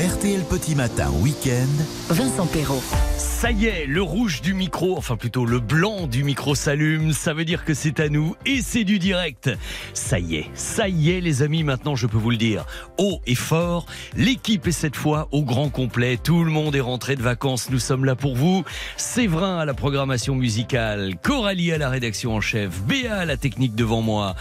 RTL Petit Matin Week-end. Vincent Perrault. Ça y est, le rouge du micro, enfin plutôt le blanc du micro s'allume. Ça veut dire que c'est à nous et c'est du direct. Ça y est, ça y est les amis, maintenant je peux vous le dire. Haut et fort, l'équipe est cette fois au grand complet. Tout le monde est rentré de vacances, nous sommes là pour vous. Séverin à la programmation musicale, Coralie à la rédaction en chef, Béa à la technique devant moi,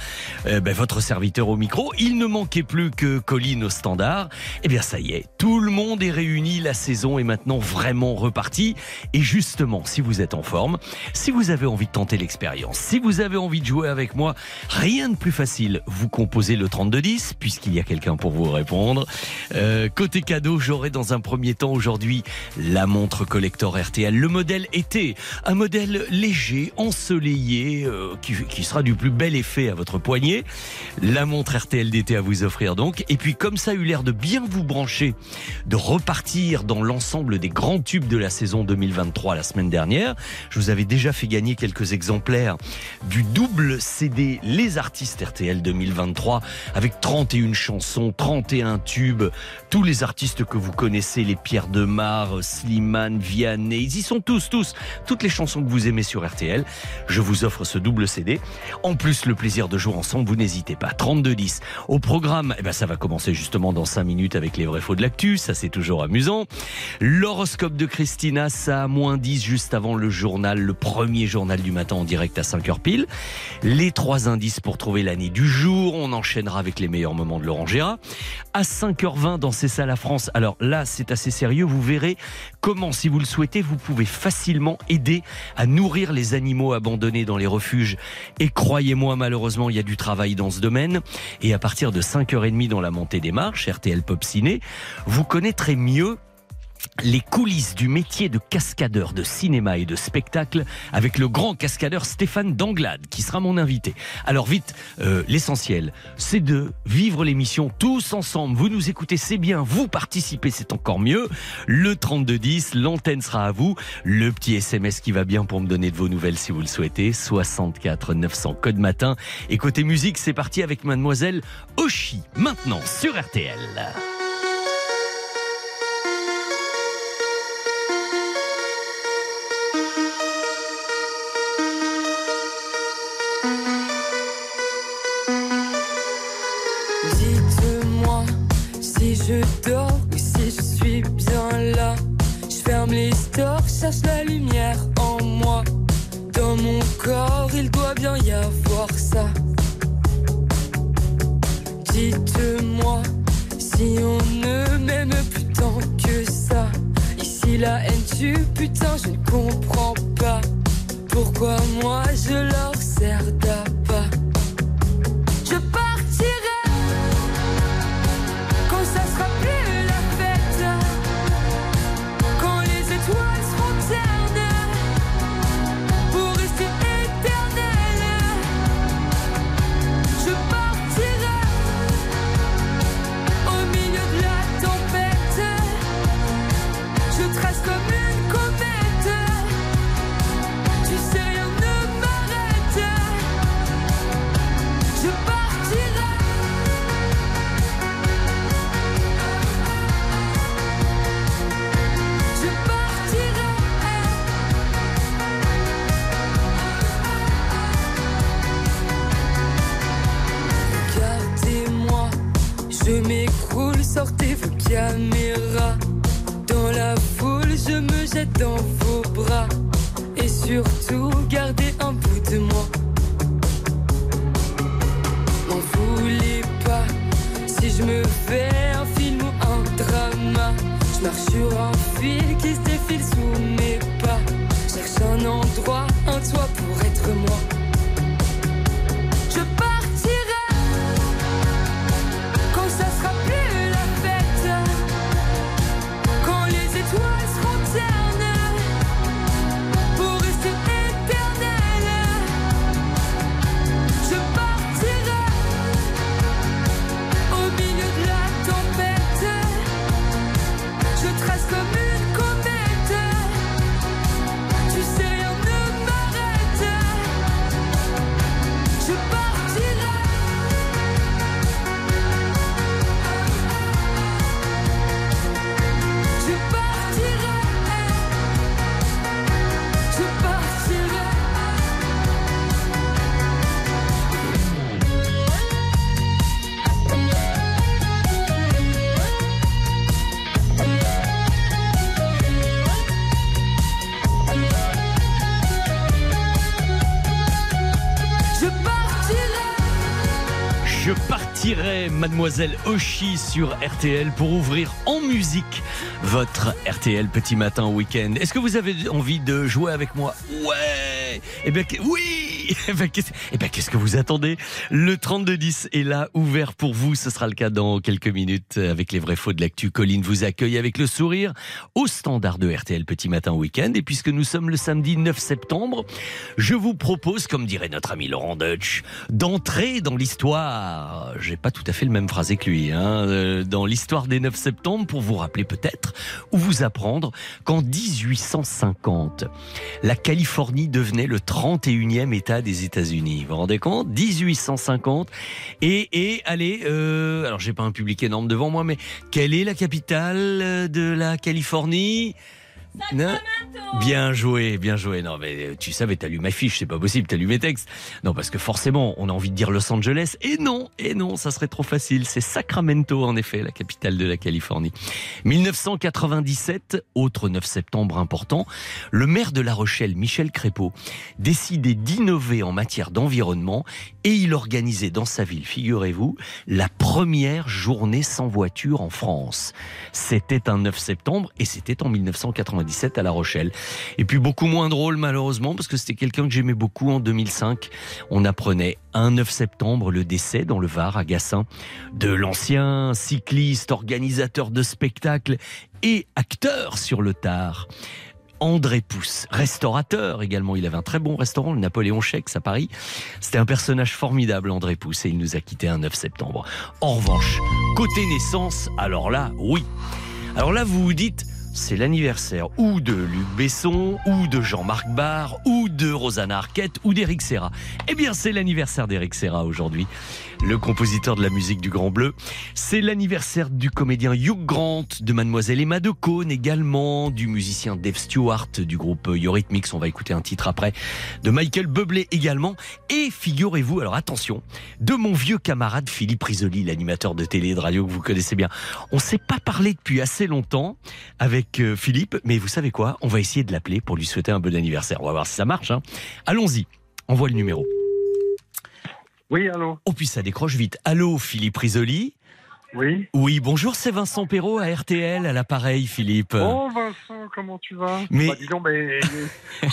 euh, ben, votre serviteur au micro. Il ne manquait plus que Colline au standard. Eh bien ça y est, tout le monde est réuni, la saison est maintenant vraiment repartie. Et justement, si vous êtes en forme, si vous avez envie de tenter l'expérience, si vous avez envie de jouer avec moi, rien de plus facile. Vous composez le 3210, puisqu'il y a quelqu'un pour vous répondre. Euh, côté cadeau, j'aurai dans un premier temps aujourd'hui la montre collector RTL. Le modèle été, un modèle léger, ensoleillé, euh, qui, qui sera du plus bel effet à votre poignet. La montre RTL d'été à vous offrir donc. Et puis comme ça a eu l'air de bien vous brancher, de repartir dans l'ensemble des grands tubes de la saison 2023 la semaine dernière. Je vous avais déjà fait gagner quelques exemplaires du double CD Les Artistes RTL 2023 avec 31 chansons, 31 tubes, tous les artistes que vous connaissez, les Pierre Demar, Slimane, Vianney, ils y sont tous, tous, toutes les chansons que vous aimez sur RTL. Je vous offre ce double CD. En plus, le plaisir de jouer ensemble, vous n'hésitez pas. 32-10. Au programme, eh ben, ça va commencer justement dans 5 minutes avec les vrais faux de l'actu. Ça, c'est toujours amusant. L'horoscope de Christina, ça a moins 10 juste avant le journal, le premier journal du matin en direct à 5h pile. Les trois indices pour trouver l'année du jour. On enchaînera avec les meilleurs moments de Laurent Gérard. À 5h20 dans C'est ça la France. Alors là, c'est assez sérieux. Vous verrez comment, si vous le souhaitez, vous pouvez facilement aider à nourrir les animaux abandonnés dans les refuges. Et croyez-moi, malheureusement, il y a du travail dans ce domaine. Et à partir de 5h30 dans la montée des marches, RTL Pop Ciné, vous connaîtrez mieux les coulisses du métier de cascadeur de cinéma et de spectacle avec le grand cascadeur Stéphane Danglade qui sera mon invité. Alors vite, euh, l'essentiel, c'est de vivre l'émission tous ensemble. Vous nous écoutez, c'est bien. Vous participez, c'est encore mieux. Le 3210, l'antenne sera à vous. Le petit SMS qui va bien pour me donner de vos nouvelles si vous le souhaitez. 64 900 code matin. Et côté musique, c'est parti avec mademoiselle Oshi. Maintenant sur RTL. Mademoiselle Oshi, sur RTL pour ouvrir en musique votre RTL Petit Matin Week-end. Est-ce que vous avez envie de jouer avec moi? Ouais! Eh bien, oui eh bien, qu'est-ce eh ben, qu'est-ce que vous attendez? Le 3210 est là, ouvert pour vous. Ce sera le cas dans quelques minutes avec les vrais faux de l'actu. Colline vous accueille avec le sourire au standard de RTL Petit Matin Week-end. Et puisque nous sommes le samedi 9 septembre, je vous propose, comme dirait notre ami Laurent Deutsch, d'entrer dans l'histoire. J'ai pas tout à fait le même phrasé que lui, hein, euh, dans l'histoire des 9 septembre pour vous rappeler peut-être ou vous apprendre qu'en 1850, la Californie devenait le 31e État des États-Unis. Vous vous rendez compte? 1850. Et, et allez, euh, alors j'ai pas un public énorme devant moi, mais quelle est la capitale de la Californie? Bien joué, bien joué. Non, mais tu savais, t'as lu ma fiche, c'est pas possible, t'as lu mes textes. Non, parce que forcément, on a envie de dire Los Angeles. Et non, et non, ça serait trop facile. C'est Sacramento, en effet, la capitale de la Californie. 1997, autre 9 septembre important, le maire de La Rochelle, Michel Crépeau, décidait d'innover en matière d'environnement et il organisait dans sa ville, figurez-vous, la première journée sans voiture en France. C'était un 9 septembre et c'était en 1997 à La Rochelle. Et puis beaucoup moins drôle malheureusement parce que c'était quelqu'un que j'aimais beaucoup en 2005. On apprenait un 9 septembre le décès dans le Var à Gassin de l'ancien cycliste, organisateur de spectacles et acteur sur le tard. André Pousse, restaurateur également. Il avait un très bon restaurant, le Napoléon Chex à Paris. C'était un personnage formidable, André Pousse, et il nous a quitté un 9 septembre. En revanche, côté naissance, alors là, oui. Alors là, vous vous dites, c'est l'anniversaire ou de Luc Besson, ou de Jean-Marc Barr, ou de Rosanna Arquette, ou d'Éric Serra. Eh bien, c'est l'anniversaire d'Éric Serra aujourd'hui, le compositeur de la musique du Grand Bleu. C'est l'anniversaire du comédien Hugh Grant, de Mademoiselle Emma de Cône également, du musicien Dave Stewart du groupe Eurythmics, on va écouter un titre après, de Michael Bublé également, et figurez-vous, alors attention, de mon vieux camarade Philippe Risoli, l'animateur de télé et de radio que vous connaissez bien. On s'est pas parlé depuis assez longtemps avec euh, Philippe, mais vous savez quoi? On va essayer de l'appeler pour lui souhaiter un bon anniversaire. On va voir si ça marche. Hein. Allons-y, envoie le numéro. Oui, allô Oh, puis ça décroche vite. Allô, Philippe Risoli Oui. Oui, bonjour, c'est Vincent Perrault à RTL, à l'appareil, Philippe. Oh Vincent, comment tu vas? Mais- Bah, dis donc, mais...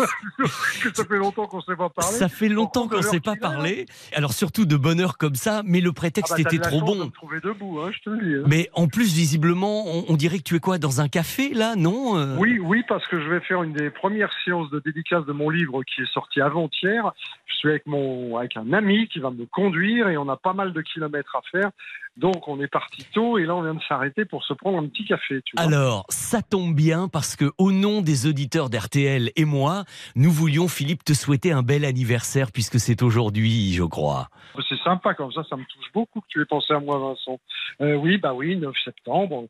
ça fait longtemps qu'on ne s'est pas parlé. Ça fait longtemps qu'on ne s'est pas parlé. Alors surtout de bonheur comme ça, mais le Ah prétexte bah, t'as était trop chance de bon. me trouver debout, hein, je te le dis. hein. Mais en plus, visiblement, on, on dirait que tu es quoi Dans un café, là Non Euh, Oui, oui, parce que je vais faire une des premières séances de dédicace de mon livre qui est sorti avant-hier. Je suis avec mon, avec un ami qui va me conduire et on a pas mal de kilomètres à faire. Donc on est parti tôt et là on vient de s'arrêter pour se prendre un petit café. Tu vois. Alors, ça tombe bien parce que, au nom des auditeurs d'RTL et moi, nous voulions, Philippe, te souhaiter un bel anniversaire puisque c'est aujourd'hui, je crois. C'est sympa comme ça, ça me touche beaucoup que tu aies pensé à moi, Vincent. Euh, oui, bah oui, 9 septembre.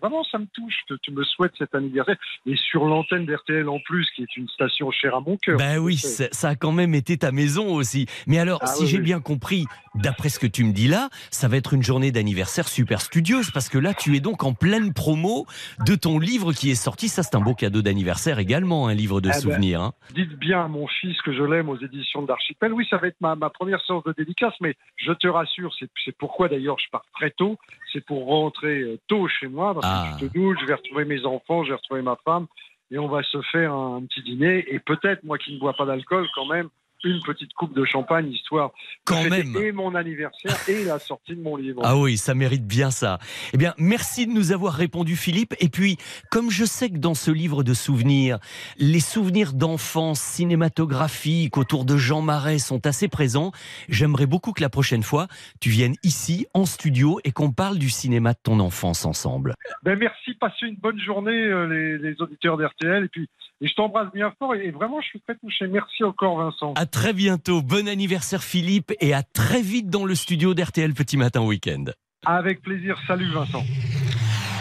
Vraiment, ça me touche que tu me souhaites cet anniversaire. Et sur l'antenne d'RTL en plus, qui est une station chère à mon cœur. Ben oui, ça ça a quand même été ta maison aussi. Mais alors, Ah si oui, j'ai oui. bien compris, d'après ce que tu me dis là, ça va être une journée d'anniversaire super studieuse parce que là, tu es donc en pleine promo de ton livre qui est sorti. Ça, c'est un beau cadeau d'anniversaire également, un livre de Ah ben, souvenirs. hein. Dites bien à mon fils que je l'aime aux éditions d'Archipel. Oui, ça va être ma, ma première séance de dédicace, mais je te rassure, c'est pourquoi d'ailleurs je pars très tôt. C'est pour rentrer euh, tôt chez moi, parce Ah. je te doute, je vais retrouver mes enfants, je vais retrouver ma femme, et on va se faire un, petit dîner. Et peut-être, moi qui ne bois pas d'alcool, quand même, une petite coupe de champagne, histoire de Quand fêter même. et mon anniversaire et la sortie de mon livre. Ah oui, ça mérite bien ça. Eh bien, merci de nous avoir répondu, Philippe. Et puis, comme je sais que dans ce livre de souvenirs, les souvenirs d'enfance cinématographiques autour de Jean Marais sont assez présents, j'aimerais beaucoup que la prochaine fois, tu viennes ici, en studio, et qu'on parle du cinéma de ton enfance ensemble. Ben, merci, passez une bonne journée, euh, les, les auditeurs d'RTL. Et puis, et je t'embrasse bien fort. Et, et vraiment, je suis très touché. Merci encore, Vincent. À très bientôt. Bon anniversaire, Philippe, et à très vite dans le studio d'RTL Petit Matin Week-end. Avec plaisir. Salut, Vincent.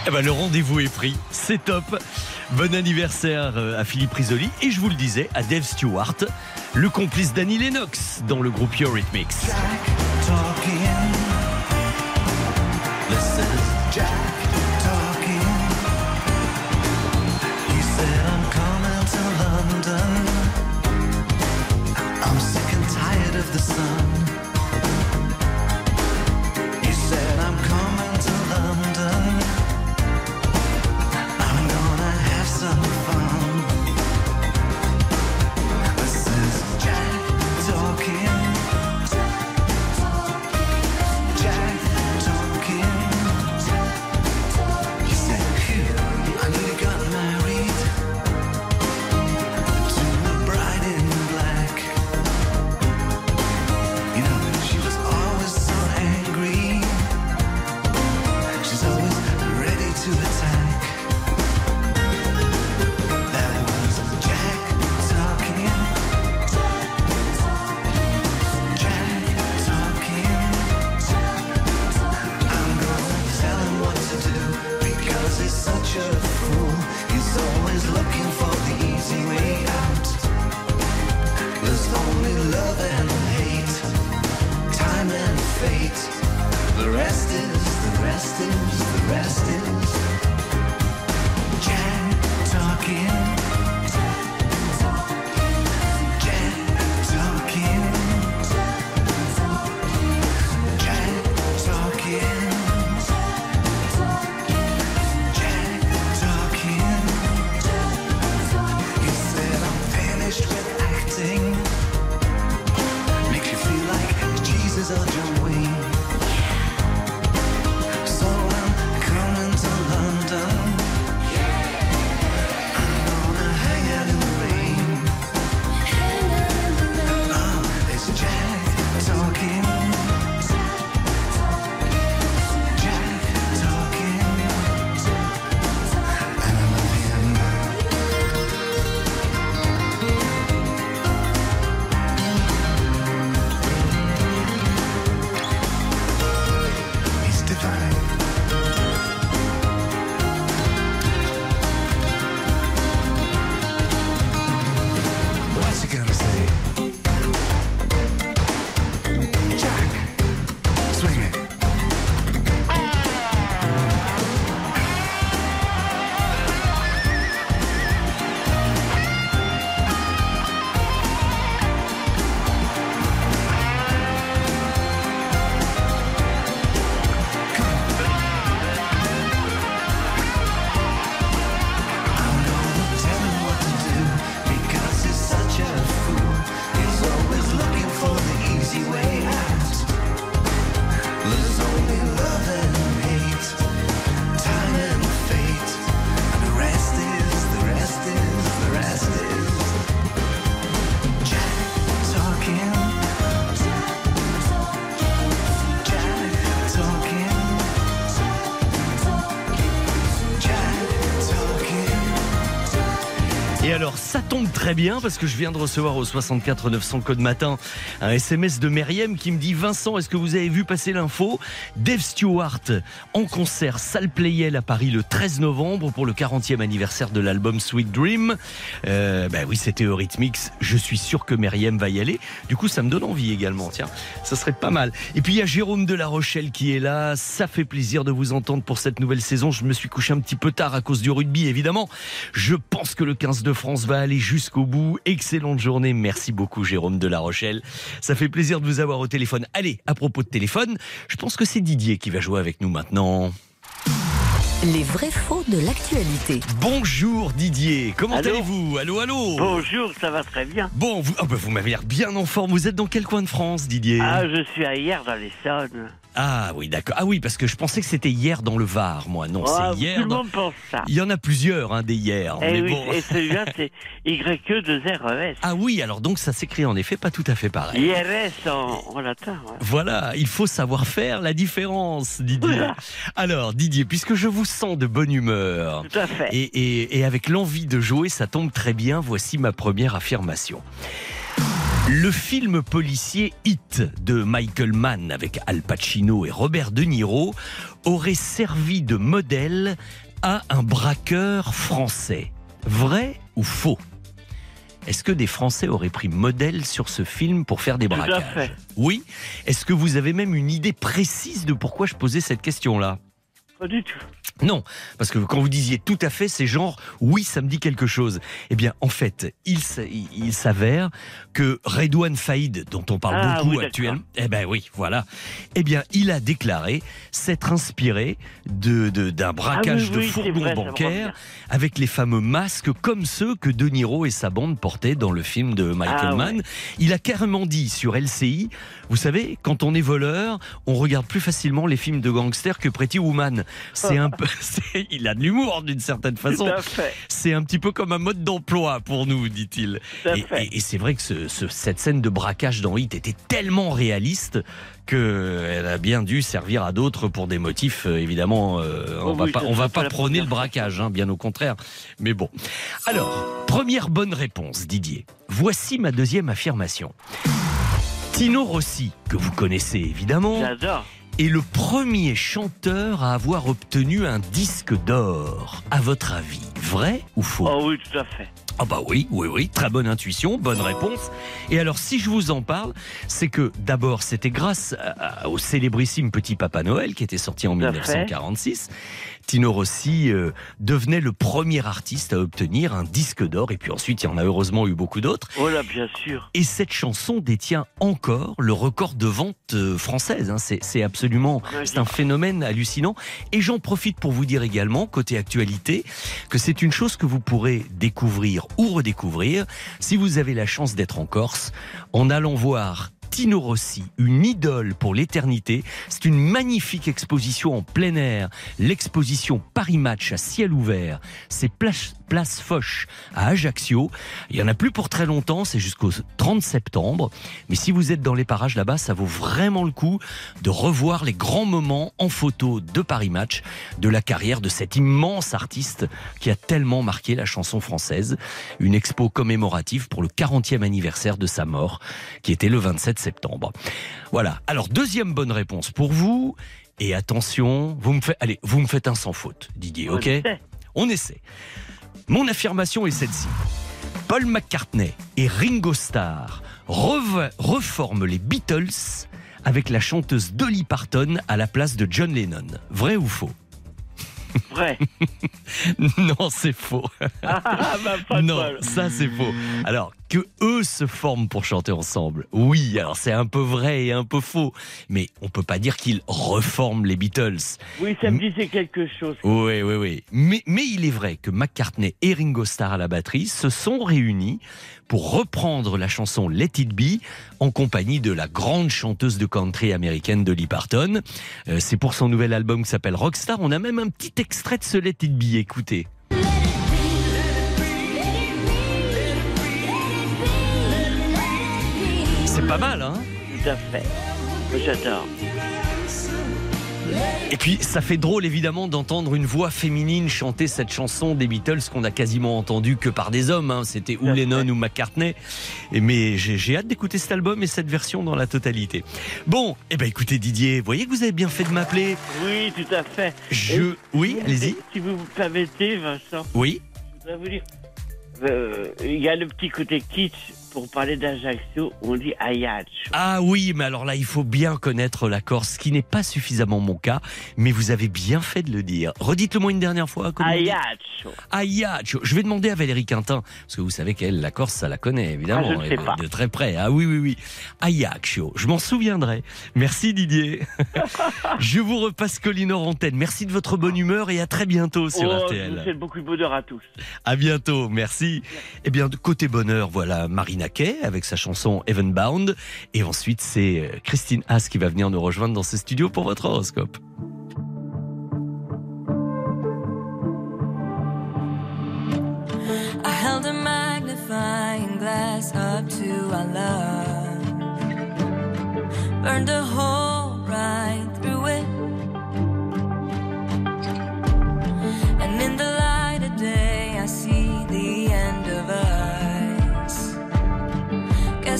Eh ben, le rendez-vous est pris, c'est top. Bon anniversaire euh, à Philippe Risoli et je vous le disais à Dave Stewart, le complice d'Annie Lennox dans le groupe Eurythmics. talking. This is Jack the sun. Alors, ça tombe très bien parce que je viens de recevoir au 64 900 code matin un SMS de Meriem qui me dit Vincent, est-ce que vous avez vu passer l'info? Dave Stewart en concert salle Playel à Paris le 13 novembre pour le 40e anniversaire de l'album Sweet Dream. Ben oui, c'était Eurythmics. Je suis sûr que Meriem va y aller. Du coup, ça me donne envie également. Tiens, ça serait pas mal. Et puis il y a Jérôme de La Rochelle qui est là. Ça fait plaisir de vous entendre pour cette nouvelle saison. Je me suis couché un petit peu tard à cause du rugby, évidemment. Je pense que le 15 de France va aller jusqu'au bout. Excellente journée. Merci beaucoup, Jérôme de La Rochelle. Ça fait plaisir de vous avoir au téléphone. Allez, à propos de téléphone, je pense que c'est Didier qui va jouer avec nous maintenant. Les vrais faux de l'actualité. Bonjour Didier, comment Allô allez-vous? Allô, allô? Bonjour, ça va très bien. Bon, vous, ah bah, vous m'avez l'air bien en forme. Vous êtes dans quel coin de France, Didier? Ah, je suis à hier dans l'Essonne. Ah oui, d'accord. Ah oui, parce que je pensais que c'était hier dans le Var, moi. Non, Ah, c'est hier. Tout le monde pense ça. Il y en a plusieurs, hein, des hier. Eh mais oui, bon. et celui-là, c'est YE2RES. Ah oui, alors donc ça s'écrit en effet pas tout à fait pareil. IRS en, en latin. ouais. Voilà, il faut savoir faire la différence, Didier. Alors, Didier, puisque je vous sens de bonne humeur Tout à fait. et, et- et avec l'envie de jouer, ça tombe très bien, voici ma première affirmation. Le film policier Hit de Michael Mann avec Al Pacino et Robert De Niro aurait servi de modèle à un braqueur français. Vrai ou faux? Est-ce que des Français auraient pris modèle sur ce film pour faire des braquages? Oui. Est-ce que vous avez même une idée précise de pourquoi je posais cette question-là? Pas du tout. non, parce que quand vous disiez tout à fait, c'est genre oui, ça me dit quelque chose. Eh bien, en fait, il, s'avère que Redouane Faïd, dont on parle Ah, beaucoup oui, actuellement, eh ben oui, voilà. Eh bien, il a déclaré s'être inspiré de d'un braquage Ah oui, de c'est fourgon vrai, ça me bancaire revient. avec les fameux masques comme ceux que De Niro et sa bande portaient dans le film de Michael Ah, ouais. Mann. Il a carrément dit sur LCI, vous savez, quand on est voleur, on regarde plus facilement les films de gangsters que Pretty Woman. C'est un peu, il a de l'humour d'une certaine façon. C'est un petit peu comme un mode d'emploi pour nous, dit-il. Et, et- et c'est vrai que ce- ce- cette scène de braquage dans Hit était tellement réaliste qu'elle a bien dû servir à d'autres pour des motifs, euh, évidemment. euh, on Oh va oui, pas, on va prôner le braquage, hein, bien au contraire. Mais bon. Alors, première bonne réponse, Didier. Voici ma deuxième affirmation. Tino Rossi, que vous connaissez évidemment, J'adore. Est le premier chanteur à avoir obtenu un disque d'or. À votre avis, vrai ou faux? Oh oui, tout à fait. Ah bah oui, oui, oui, très bonne intuition, bonne réponse. Et alors si je vous en parle, c'est que d'abord c'était grâce à- à- au célébrissime Petit Papa Noël qui était sorti en Tout à 1946. Tino Rossi euh, devenait le premier artiste à obtenir un disque d'or et puis ensuite il y en a heureusement eu beaucoup d'autres. Oh là, bien sûr. Et cette chanson détient encore le record de vente euh, française. hein. C'est c'est absolument, c'est un phénomène hallucinant. Et j'en profite pour vous dire également, côté actualité, que c'est une chose que vous pourrez découvrir ou redécouvrir si vous avez la chance d'être en Corse en allant voir Tino Rossi, une idole pour l'éternité. C'est une magnifique exposition en plein air. L'exposition Paris Match à ciel ouvert. C'est place, Foch à Ajaccio. Il y en a plus pour très longtemps, c'est jusqu'au 30 septembre. Mais si vous êtes dans les parages là-bas, ça vaut vraiment le coup de revoir les grands moments en photo de Paris Match, de la carrière de cet immense artiste qui a tellement marqué la chanson française. Une expo commémorative pour le 40e anniversaire de sa mort, qui était le 27 septembre. Voilà. Alors, deuxième bonne réponse pour vous. Et attention, vous me faites, allez, vous me faites un sans faute, Didier, ok? On essaie. Mon affirmation est celle-ci. Paul McCartney et Ringo Starr reforment les Beatles avec la chanteuse Dolly Parton à la place de John Lennon. Vrai ou faux? Vrai. Non, c'est faux. Ah, bah, pas non, ça c'est faux. Alors, que eux se forment pour chanter ensemble. Oui, alors c'est un peu vrai et un peu faux. Mais on peut pas dire qu'ils reforment les Beatles. Oui, ça me disait quelque chose. Oui, oui, oui. Mais, mais il est vrai que McCartney et Ringo Starr à la batterie se sont réunis pour reprendre la chanson Let It Be en compagnie de la grande chanteuse de country américaine Dolly Parton. Euh, C'est pour son nouvel album qui s'appelle Rockstar. On a même un petit extrait de ce Let It Be. Écoutez. C'est pas mal, hein? Tout à fait. J'adore. Et puis, ça fait drôle évidemment d'entendre une voix féminine chanter cette chanson des Beatles qu'on a quasiment entendue que par des hommes. hein. C'était ou Lennon ou McCartney. Et mais j'ai j'ai hâte d'écouter cet album et cette version dans la totalité. Bon, eh ben écoutez Didier, vous voyez que vous avez bien fait de m'appeler. Oui, tout à fait. Je, oui, allez-y. Si vous me permettez, Vincent, Oui. je voudrais vous dire. euh, Il y a le petit côté kitsch pour parler d'Ajaccio, on dit Ayach. Ah oui, mais alors là, il faut bien connaître la Corse, ce qui n'est pas suffisamment mon cas, mais vous avez bien fait de le dire. Redites-le moi une dernière fois. Ayach. Ayacho. Je vais demander à Valérie Quintin, parce que vous savez qu'elle, la Corse, ça la connaît, évidemment. Ah, je sais pas. de très près. Ah oui, oui, oui. Ayacho. Je m'en souviendrai. Merci Didier. je vous repasse Collinor Antenne. Merci de votre bonne humeur et à très bientôt sur Oh, je RTL. vous souhaite beaucoup de bonheur à tous. À bientôt, merci. Eh bien, de côté bonheur, voilà Marina Avec sa chanson Evenbound. Et ensuite, c'est euh, Christine Haas qui va venir nous rejoindre dans ce studio pour votre horoscope.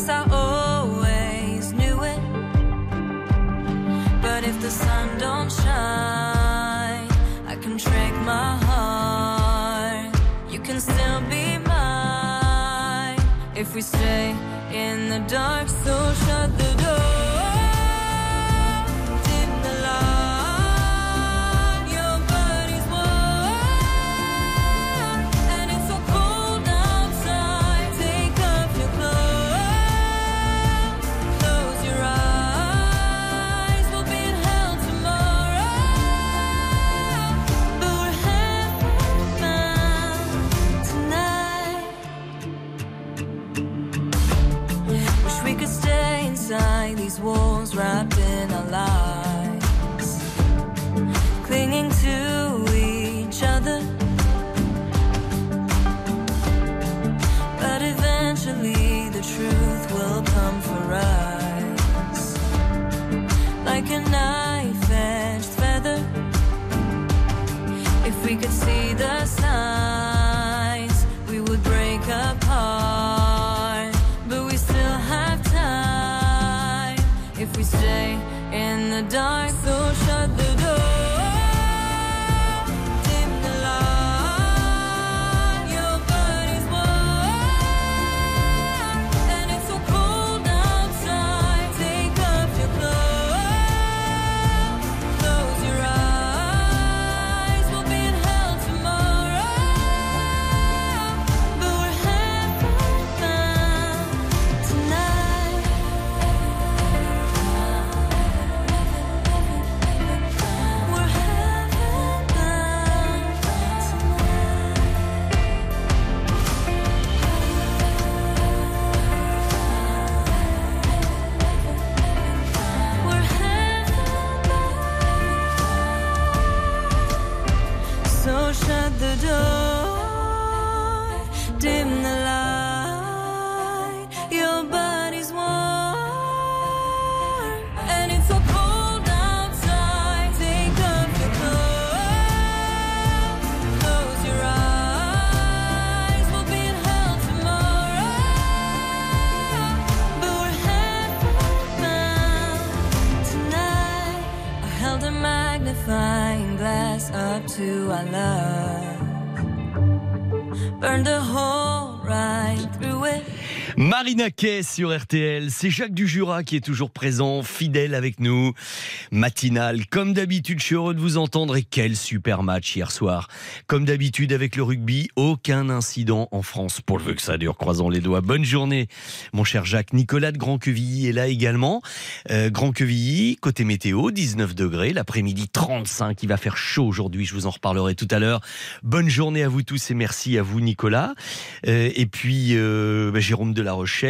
Guess I always knew it. Eh? But if the sun don't shine, I can trick my heart. You can still be mine if we stay in the dark. So shut inside these walls, wrapped in our lies, clinging to each other. But eventually, the truth will come for us, like a knife-edged Kay sur RTL, c'est Jacques Dujura qui est toujours présent, fidèle avec nous. Matinal, comme d'habitude, je suis heureux de vous entendre et quel super match hier soir. Comme d'habitude avec le rugby, aucun incident en France. Pour le vœu que ça dure, croisons les doigts. Bonne journée, mon cher Jacques. Nicolas de Grand-Quevilly est là également. Euh, Grand-Quevilly, côté météo, 19 degrés, l'après-midi 35, il va faire chaud aujourd'hui, je vous en reparlerai tout à l'heure. Bonne journée à vous tous et merci à vous Nicolas. Euh, et puis euh, bah, Jérôme de la Rochelle,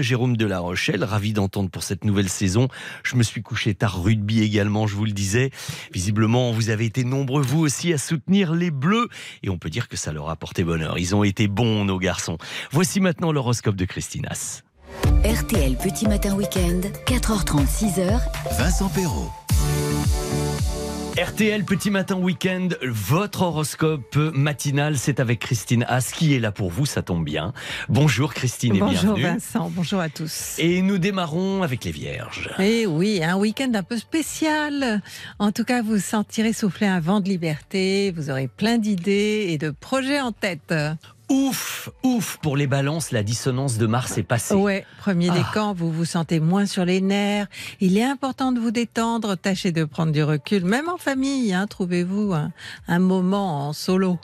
Jérôme de la Rochelle, ravi d'entendre pour cette nouvelle saison. Je me suis couché tard rugby également, je vous le disais. Visiblement, vous avez été nombreux vous aussi à soutenir les Bleus et on peut dire que ça leur a porté bonheur. Ils ont été bons nos garçons. Voici maintenant l'horoscope de Christinas. RTL Petit Matin Week-end, 4h30, 6h. Vincent Perrault. RTL Petit Matin Week-end, votre horoscope matinal, c'est avec Christine As qui est là pour vous, ça tombe bien. Bonjour Christine et Bonjour bienvenue. Vincent, bonjour à tous. Et nous démarrons avec les Vierges. Et oui, un week-end un peu spécial. En tout cas, vous sentirez souffler un vent de liberté, vous aurez plein d'idées et de projets en tête. Ouf, ouf, pour les balances, la dissonance de Mars est passée. Ouais, premier Ah. décan, vous vous sentez moins sur les nerfs. Il est important de vous détendre, tâchez de prendre du recul, même en famille. Hein, Trouvez-vous un, un moment en solo.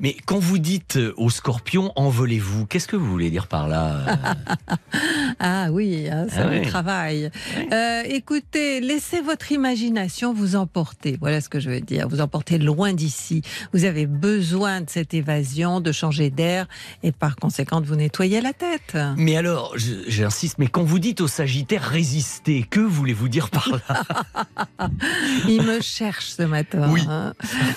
Mais quand vous dites euh, aux scorpions, envolez-vous, qu'est-ce que vous voulez dire par là euh Ah oui, hein, ça Ah vous oui. travaille. Euh, écoutez, laissez votre imagination vous emporter. Voilà ce que je veux dire. Vous emporter loin d'ici. Vous avez besoin de cette évasion, de changer d'air et par conséquent de vous nettoyer la tête. Mais alors, j'insiste, mais quand vous dites au Sagittaire résister, que voulez-vous dire par là? Il me cherche ce matin. Oui. hein.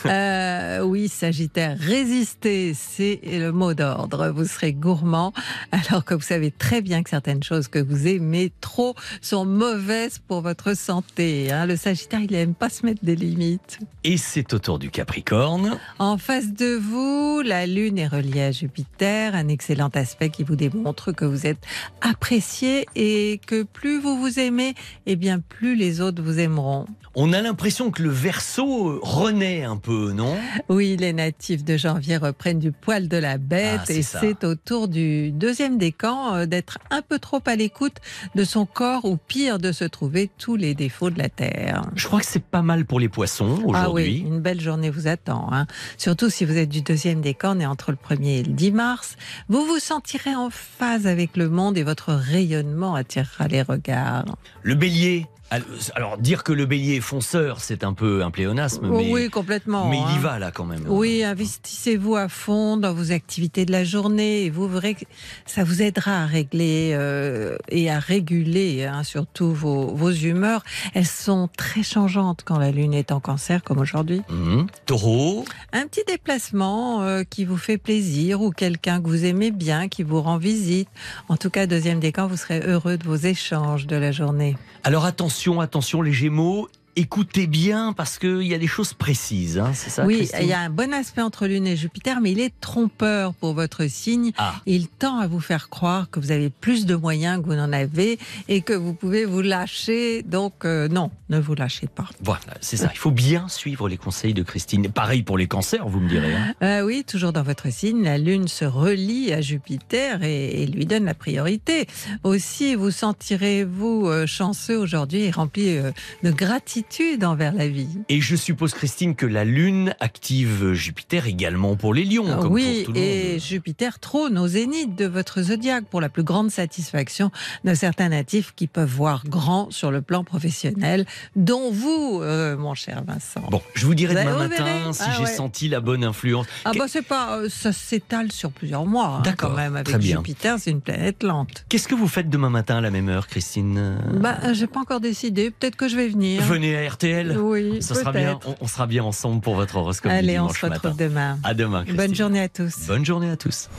Euh, oui, Sagittaire, résister, c'est le mot d'ordre. Vous serez gourmand alors que vous savez très bien que certaines choses que vous aimez trop sont mauvaises pour votre santé. hein. Le Sagittaire, il n'aime pas se mettre des limites. Et c'est au tour du Capricorne. En face de vous, la Lune est reliée à Jupiter, un excellent aspect qui vous démontre que vous êtes apprécié et que plus vous vous aimez, et bien plus les autres vous aimeront. On a l'impression que le Verseau renaît un peu, non? Oui, les natifs de janvier reprennent du poil de la bête Ah, et c'est au tour du deuxième décan euh, d'être un peu trop à l'écoute de son corps ou pire de se trouver tous les défauts de la Terre. Je crois que c'est pas mal pour les poissons Ah oui, aujourd'hui. une belle journée vous attend. hein. Surtout si vous êtes du deuxième décan et entre le 1er et le 10 mars. Vous vous sentirez en phase avec le monde et votre rayonnement attirera les regards. Le bélier. Al- Alors, dire que le bélier est fonceur, c'est un peu un pléonasme, Oh mais, oui, complètement. mais il y hein. va là quand même. Oui, investissez-vous à fond dans vos activités de la journée et vous verrez que ça vous aidera à régler euh, et à réguler hein, surtout vos, vos humeurs. Elles sont très changeantes quand la lune est en cancer comme aujourd'hui. Mhm. Taureau. Un petit déplacement euh, qui vous fait plaisir ou quelqu'un que vous aimez bien qui vous rend visite. En tout cas, deuxième décan, vous serez heureux de vos échanges de la journée. Alors attention, attention les gémeaux, écoutez bien parce qu'il y a des choses précises, hein, c'est ça oui, il y a un bon aspect entre Lune et Jupiter, mais il est trompeur pour votre signe. Ah. Il tend à vous faire croire que vous avez plus de moyens que vous n'en avez et que vous pouvez vous lâcher. Donc euh, non, ne vous lâchez pas. Voilà, c'est ça. Il faut bien suivre les conseils de Christine. Pareil pour les cancers, vous me direz. hein. Euh, oui, toujours dans votre signe, la Lune se relie à Jupiter et, et lui donne la priorité. Aussi, vous sentirez-vous euh, chanceux aujourd'hui et rempli de gratitude envers la vie. Et je suppose, Christine, que la Lune active Jupiter également pour les lions. comme oui, pour tout le et monde. Jupiter trône au zénith de votre zodiaque pour la plus grande satisfaction de certains natifs qui peuvent voir grand sur le plan professionnel, dont vous, euh, mon cher Vincent. Bon, je vous dirai Vous demain matin si Ah j'ai ouais. senti la bonne influence. Ah Que- bah c'est pas, euh, ça s'étale sur plusieurs mois. hein, D'accord, quand même avec très bien. Jupiter, c'est une planète lente. Qu'est-ce que vous faites demain matin à la même heure, Christine? Bah, euh, j'ai pas encore décidé. Peut-être que je vais venir. Venez à RTL. Oui, Ça sera bien. On, on sera bien ensemble pour votre horoscope du Allez, on se retrouve matin. demain. À demain. Christine. Bonne journée à tous. Bonne journée à tous.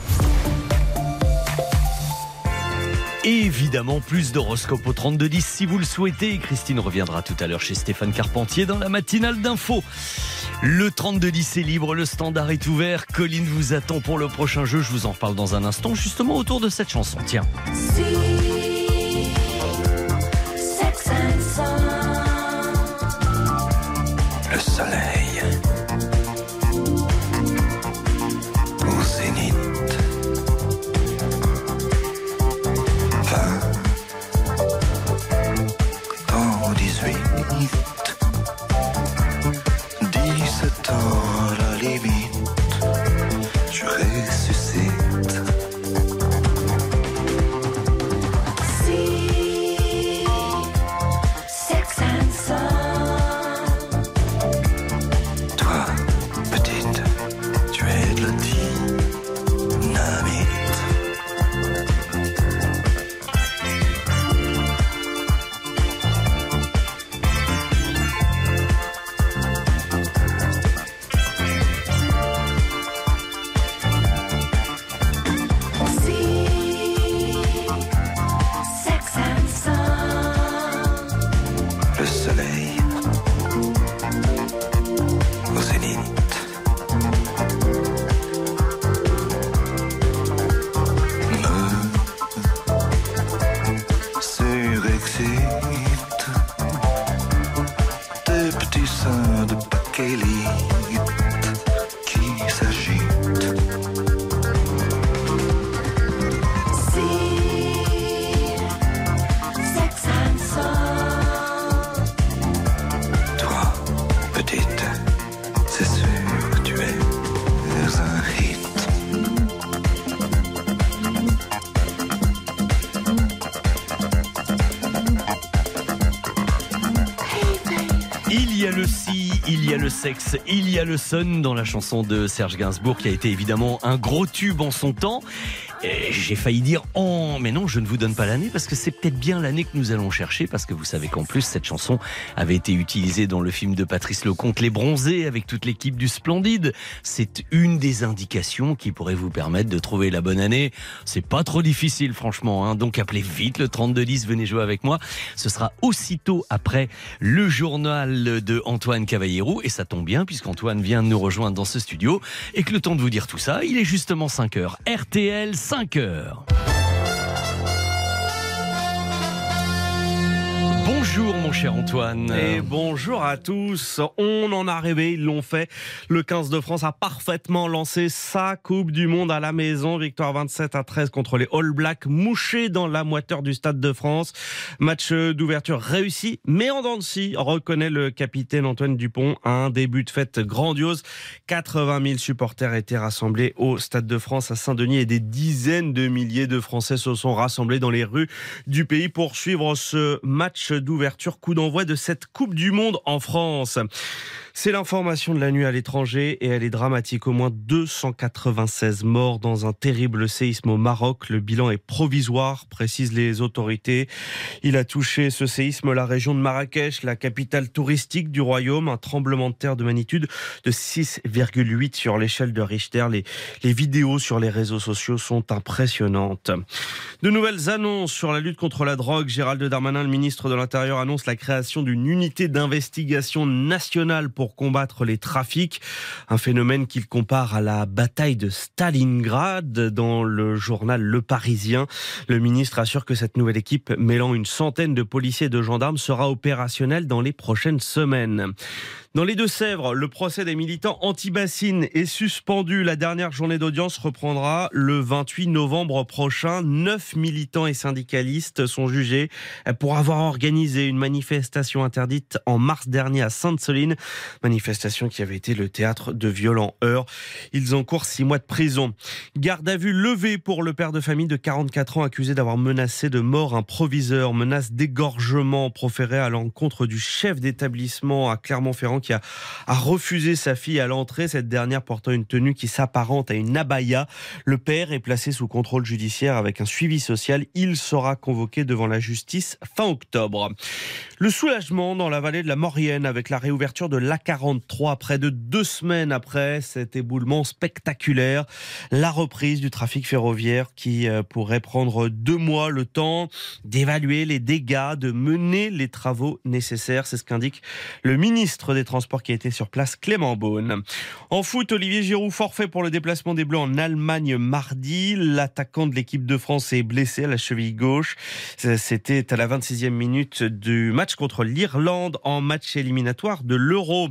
Évidemment, plus d'horoscopes au 3210 si vous le souhaitez. Christine reviendra tout à l'heure chez Stéphane Carpentier dans la matinale d'info. Le 3210 est libre, le standard est ouvert. Colline vous attend pour le prochain jeu. Je vous en reparle dans un instant, justement autour de cette chanson. Tiens. Sex Le il y a le sun dans la chanson de Serge Gainsbourg qui a été évidemment un gros tube en son temps. J'ai failli dire en, mais non, je ne vous donne pas l'année parce que c'est peut-être bien l'année que nous allons chercher parce que vous savez qu'en plus cette chanson avait été utilisée dans le film de Patrice Lecomte Les Bronzés avec toute l'équipe du Splendide. C'est une des indications qui pourrait vous permettre de trouver la bonne année. C'est pas trop difficile franchement, hein. donc appelez vite le 3210, venez jouer avec moi. Ce sera aussitôt après le journal de Antoine Cavallero et ça tombe bien puisqu'Antoine vient de nous rejoindre dans ce studio et que le temps de vous dire tout ça, il est justement 5 heures. RTL 5 Bonjour mon cher Antoine. Et bonjour à tous. On en a rêvé, ils l'ont fait. Le 15 de France a parfaitement lancé sa Coupe du Monde à la maison. Victoire 27 à 13 contre les All Blacks, mouchés dans la moiteur du Stade de France. Match d'ouverture réussi, mais en dents de scie, reconnaît le capitaine Antoine Dupont. Un début de fête grandiose. 80 000 supporters étaient rassemblés au Stade de France à Saint-Denis et des dizaines de milliers de Français se sont rassemblés dans les rues du pays pour suivre ce match d'ouverture, coup d'envoi de cette Coupe du Monde en France. C'est l'information de la nuit à l'étranger et elle est dramatique. Au moins 296 morts dans un terrible séisme au Maroc. Le bilan est provisoire, précisent les autorités. Il a touché ce séisme la région de Marrakech, la capitale touristique du royaume. Un tremblement de terre de magnitude de 6,8 sur l'échelle de Richter. Les, les vidéos sur les réseaux sociaux sont impressionnantes. De nouvelles annonces sur la lutte contre la drogue. Gérald Darmanin, le ministre de l'Intérieur, annonce la création d'une unité d'investigation nationale pour combattre les trafics. Un phénomène qu'il compare à la bataille de Stalingrad dans le journal Le Parisien. Le ministre assure que cette nouvelle équipe mêlant une centaine de policiers et de gendarmes sera opérationnelle dans les prochaines semaines. Dans les Deux-Sèvres, le procès des militants anti-bassines est suspendu. La dernière journée d'audience reprendra le 28 novembre prochain. Neuf militants et syndicalistes sont jugés pour avoir organisé une manifestation interdite en mars dernier à Sainte-Soline. Manifestation qui avait été le théâtre de violents heurts. Ils encourent six mois de prison. Garde à vue levée pour le père de famille de 44 ans accusé d'avoir menacé de mort un proviseur. Menace d'égorgement proférée à l'encontre du chef d'établissement à Clermont-Ferrand qui a, a refusé sa fille à l'entrée, cette dernière portant une tenue qui s'apparente à une abaya. Le père est placé sous contrôle judiciaire avec un suivi social. Il sera convoqué devant la justice fin octobre. Le soulagement dans la vallée de la Maurienne avec la réouverture de l'A43 près de deux semaines après cet éboulement spectaculaire. La reprise du trafic ferroviaire qui euh, pourrait prendre deux mois le temps d'évaluer les dégâts, de mener les travaux nécessaires. C'est ce qu'indique le ministre des Transports qui a été sur place, Clément Beaune. En foot, Olivier Giroud forfait pour le déplacement des Bleus en Allemagne mardi. L'attaquant de l'équipe de France est blessé à la cheville gauche. C'était à la 26e minute du match contre l'Irlande en match éliminatoire de l'Euro.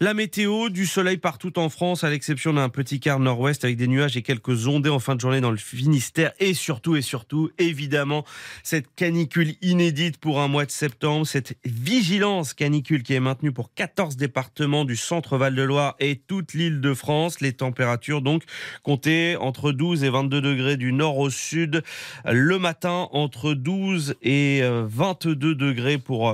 La météo, du soleil partout en France, à l'exception d'un petit quart nord-ouest avec des nuages et quelques ondées en fin de journée dans le Finistère. Et surtout, et surtout, évidemment, cette canicule inédite pour un mois de septembre, cette vigilance canicule qui est maintenue pour 14 départements du centre Val-de-Loire et toute l'île de France. Les températures donc comptées entre 12 et 22 degrés du nord au sud. Le matin, entre 12 et euh, 22 degrés pour,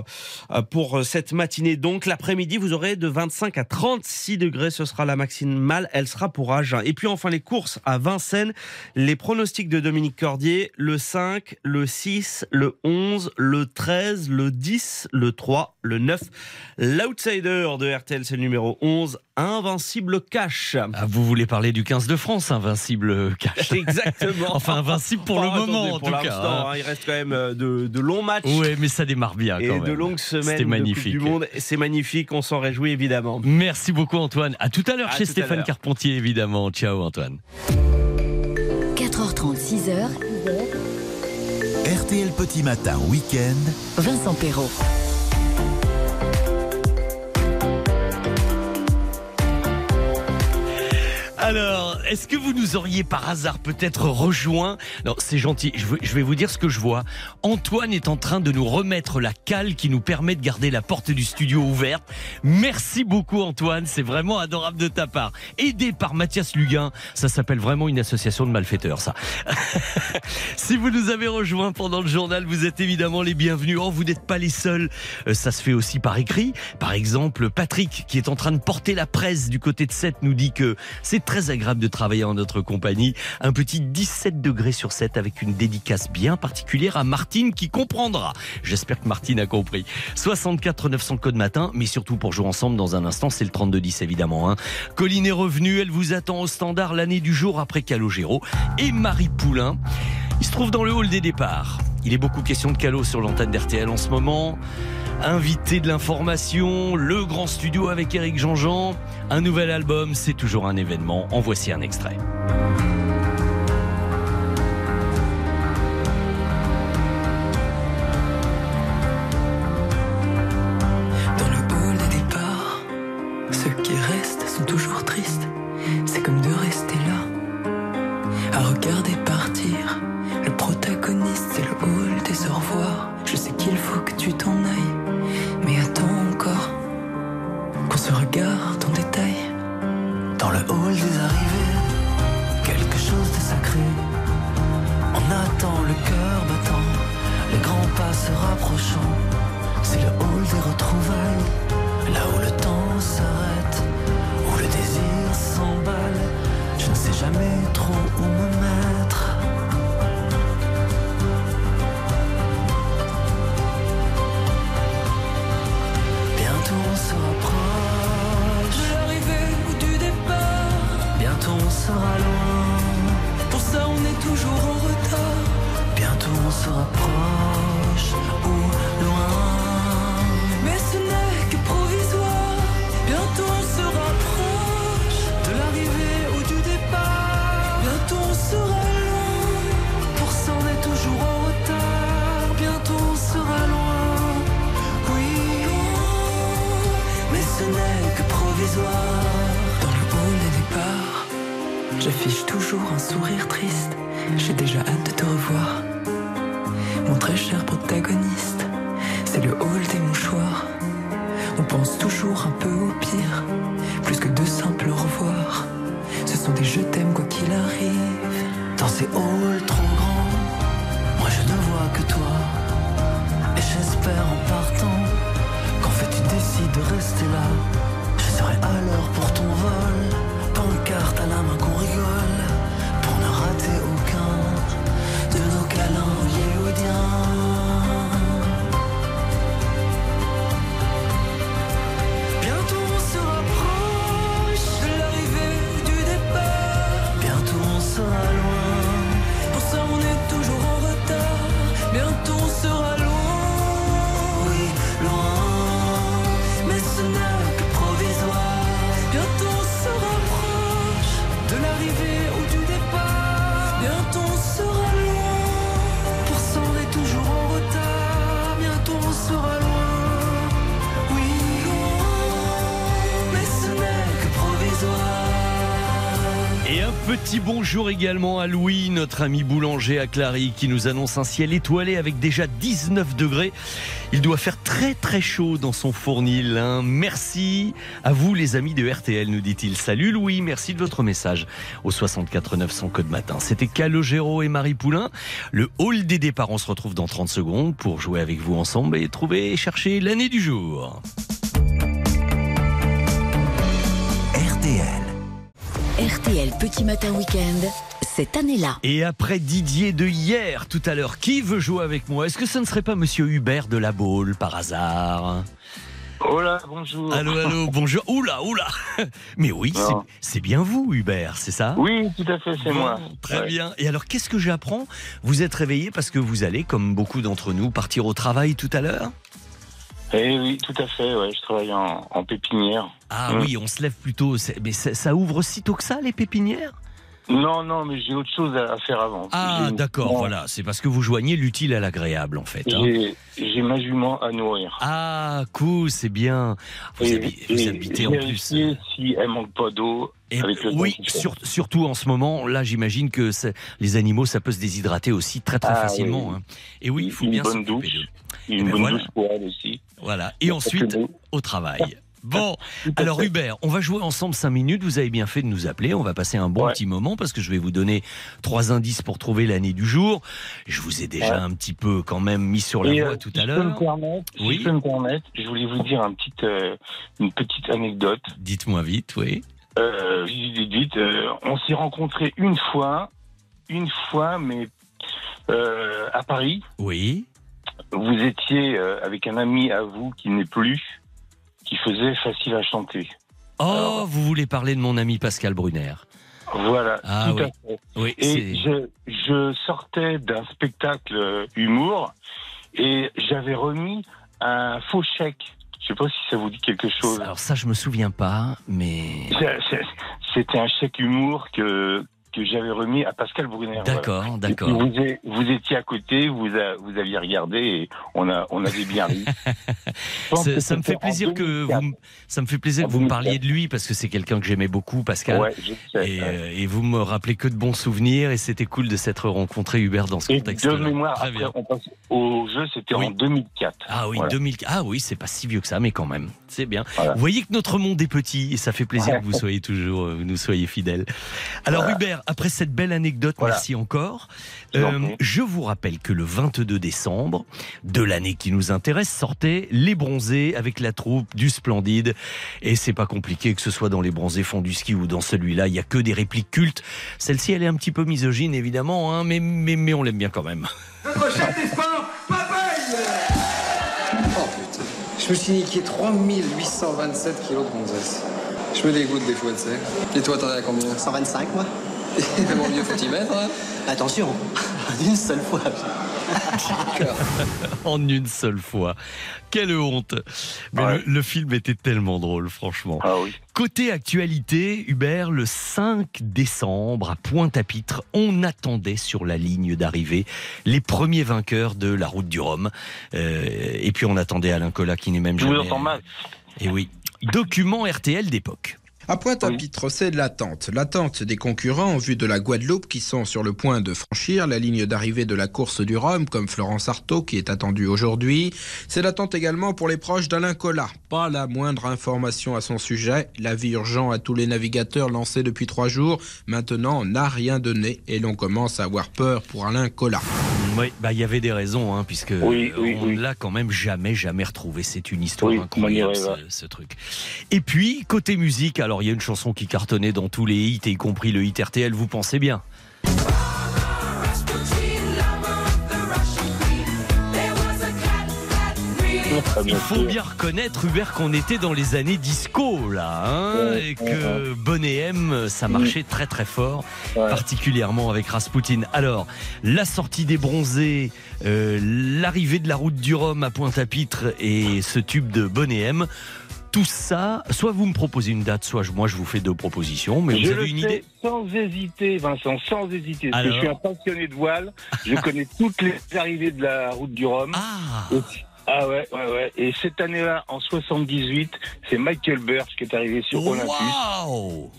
euh, pour cette matinée. Donc l'après-midi, vous aurez de 25 à 36 degrés. Ce sera la maximale. Elle sera pour Agen. Et puis enfin les courses à Vincennes. Les pronostics de Dominique Cordier. Le 5, le 6, le 11, le 13, le 10, le 3, le 9. L'outsider de RTL, c'est le numéro 11. Invincible Cash. Ah, vous voulez parler du 15 de France, Invincible Cash Exactement. enfin, invincible pour le moment, en tout cas. l'instant, hein. hein, il reste quand même euh, de, de longs matchs. Ouais, mais ça démarre bien Et quand de longues semaines de Coupe magnifique. du Monde. C'est magnifique, on s'en réjouit évidemment. Merci beaucoup Antoine. À tout à l'heure chez Stéphane. Carpentier évidemment. Ciao Antoine. 4h30, 6h, RTL Petit Matin Week-end. Vincent Perrault. Alors, est-ce que vous nous auriez par hasard peut-être rejoint? Non, c'est gentil. Je vais, vous dire ce que je vois. Antoine est en train de nous remettre la cale qui nous permet de garder la porte du studio ouverte. Merci beaucoup Antoine, c'est vraiment adorable de ta part. Aidé par Mathias Luguin, ça s'appelle vraiment une association de malfaiteurs, ça. si vous nous avez rejoints pendant le journal, vous êtes évidemment les bienvenus. Oh, vous n'êtes pas les seuls. Euh, Ça se fait aussi par écrit. Par exemple, Patrick, qui est en train de porter la presse du côté de 7, nous dit que c'est très agréable de travailler en notre compagnie. Un petit 17 degrés sur 7 avec une dédicace bien particulière à Martine qui comprendra. J'espère que Martine a compris. 64 900 code matin, mais surtout pour jouer ensemble dans un instant, c'est le 32-10 évidemment. Hein. Colline est revenue, elle vous attend au standard l'année du jour après Calogero. Et Marie Poulain, il se trouve dans le hall des départs. Il est beaucoup question de Calo sur l'antenne d'RTL en ce moment. Invité de l'information, le grand studio avec Eric Jean-Jean. Un nouvel album, c'est toujours un événement. En voici un extrait. Dans le hall des départs, ceux qui restent sont toujours tristes. C'est comme de rester là, à regarder partir. Le protagoniste, c'est le hall des au revoir. Je sais qu'il faut que tu t'en ailles, bonjour également à Louis, notre ami boulanger à Clary, qui nous annonce un ciel étoilé avec déjà 19 degrés. Il doit faire très très chaud dans son fournil. hein. Merci à vous les amis de RTL, nous dit-il. Salut Louis, merci de votre message au 64 900 code matin. C'était Calogero et Marie Poulain. Le hall des départs, on se retrouve dans 30 secondes pour jouer avec vous ensemble et trouver et chercher l'année du jour. RTL Petit Matin Week-end, cette année-là. Et après Didier de hier, tout à l'heure, qui veut jouer avec moi? Est-ce que ce ne serait pas Monsieur Hubert de la Baule, par hasard? Là, bonjour. Allô, allô, bonjour. Oula, oula Mais oui, c'est- bien vous, Hubert, c'est ça? Oui, tout à fait, c'est Bon, moi. Très Ouais. bien. Et alors, qu'est-ce que j'apprends? Vous êtes réveillé parce que vous allez, comme beaucoup d'entre nous, partir au travail tout à l'heure? Eh oui, tout à fait, ouais, je travaille en, en pépinière. Ah Mm. oui, on se lève plutôt. Mais ça, ça ouvre si tôt que ça, les pépinières? Non, non, mais j'ai autre chose à, faire avant. Ah, d'accord, bon, voilà. C'est parce que vous joignez l'utile à l'agréable, en fait. hein. J'ai ma jument à nourrir. Ah, cool, c'est bien. Vous, Et- habi- et habitez en plus. vérifier si elle manque pas d'eau. Temps oui, sur- surtout en ce moment, là j'imagine que les animaux, ça peut se déshydrater aussi très très Ah, facilement. oui. hein. Et oui, il faut Une bien bonne s'occuper douche. d'eux. Une Eh ben bonne voilà. douche pour elle aussi. Voilà. Et ensuite, au travail. Bon, alors Hubert, on va jouer ensemble 5 minutes. Vous avez bien fait de nous appeler. On va passer un bon Ouais. petit moment parce que je vais vous donner trois indices pour trouver l'année du jour. Je vous ai déjà Ouais. un petit peu quand même mis sur la voie euh, tout si à l'heure. Oui. Si je peux me permettre, je voulais vous dire un petit, euh, une petite anecdote. Dites-moi vite, oui. Euh, vite, euh, on s'est rencontrés une fois, une fois, mais à Paris. Oui. Vous étiez euh, avec un ami à vous qui n'est plus, qui faisait facile à chanter. Oh, vous voulez parler de mon ami Pascal Brunner Voilà, Ah tout oui. à fait. Oui, Et je, je sortais d'un spectacle humour et j'avais remis un faux chèque. Je sais pas si ça vous dit quelque chose. Alors ça, je me souviens pas, mais C'était un chèque humour que que j'avais remis à Pascal Brunner. D'accord, voilà. d'accord. Vous, étiez à côté, vous, a- vous aviez regardé et on a on avait bien ri. Ça, me fait plaisir que 2004. vous, me- ça me fait plaisir que vous me 2004. parliez de lui parce que c'est quelqu'un que j'aimais beaucoup, Pascal. Ouais, je sais, et, ouais. euh, et vous me rappelez que de bons souvenirs et c'était cool de s'être rencontré Hubert dans ce contexte. de mémoire, Très après, bien. on passe au jeu, c'était en 2004. Ah oui, Voilà. 2000. Ah oui, c'est pas si vieux que ça, mais quand même, c'est bien. Vous voyez que notre monde est petit et ça fait plaisir Ouais. que vous soyez toujours, euh, nous soyez fidèles. Alors Voilà. Hubert, après cette belle anecdote, Voilà. merci encore. Je vous en Euh, je vous rappelle que le 22 décembre de l'année qui nous intéresse sortait Les Bronzés avec la troupe du Splendide. Et c'est pas compliqué que ce soit dans Les Bronzés font du ski ou dans celui-là, il y a que des répliques cultes. Celle-ci, elle est un petit peu misogyne évidemment, hein, mais, mais, mais on l'aime bien quand même. Notre chef je me suis niqué 3827 kilos de gonzesse. Je me dégoûte des fois, tu sais. Et toi, t'en es à combien? 125, moi. Mon vieux, faut y mettre, hein Attention, une seule fois. en une seule fois. Quelle honte. Mais Ouais. le, le film était tellement drôle, franchement. Ah oui. Côté actualité, Hubert, le 5 décembre, à Pointe-à-Pitre, on attendait sur la ligne d'arrivée les premiers vainqueurs de la route du Rhum. Euh, et puis on attendait Alain Collat qui n'est même jamais... entends mal. Et oui. Document RTL d'époque. À Pointe-à-Pitre, c'est l'attente. L'attente des concurrents en vue de la Guadeloupe qui sont sur le point de franchir la ligne d'arrivée de la course du Rhum, comme Florence Artaud qui est attendue aujourd'hui. C'est l'attente également pour les proches d'Alain Collat. Pas la moindre information à son sujet. L'avis urgent à tous les navigateurs lancé depuis trois jours, maintenant n'a rien donné et l'on commence à avoir peur pour Alain Collat. Oui, bah il y avait des raisons, hein, puisque Oui, oui, on oui. l'a quand même jamais, jamais retrouvé. C'est une histoire Oui, incroyable, ce truc. Et puis, côté musique, alors il y a une chanson qui cartonnait dans tous les hits, y compris le hit RTL, vous pensez bien Il faut bien reconnaître, Hubert, qu'on était dans les années disco, là, hein, et que Bonnet M, ça marchait très très fort, Ouais. particulièrement avec Rasputin. Alors, la sortie des bronzés, euh, l'arrivée de la route du Rhum à Pointe-à-Pitre et ce tube de Bonnet M, tout ça, soit vous me proposez une date, soit je- moi je vous fais deux propositions, mais je vous le avez une sais idée sans hésiter, Vincent, sans hésiter. Parce que je suis un passionné de voile. Je connais toutes les arrivées de la route du Rhum. Ah, Ah ouais, ouais, ouais. Et cette année-là, en 78, c'est Michael Birch qui est arrivé sur Olympus. Waouh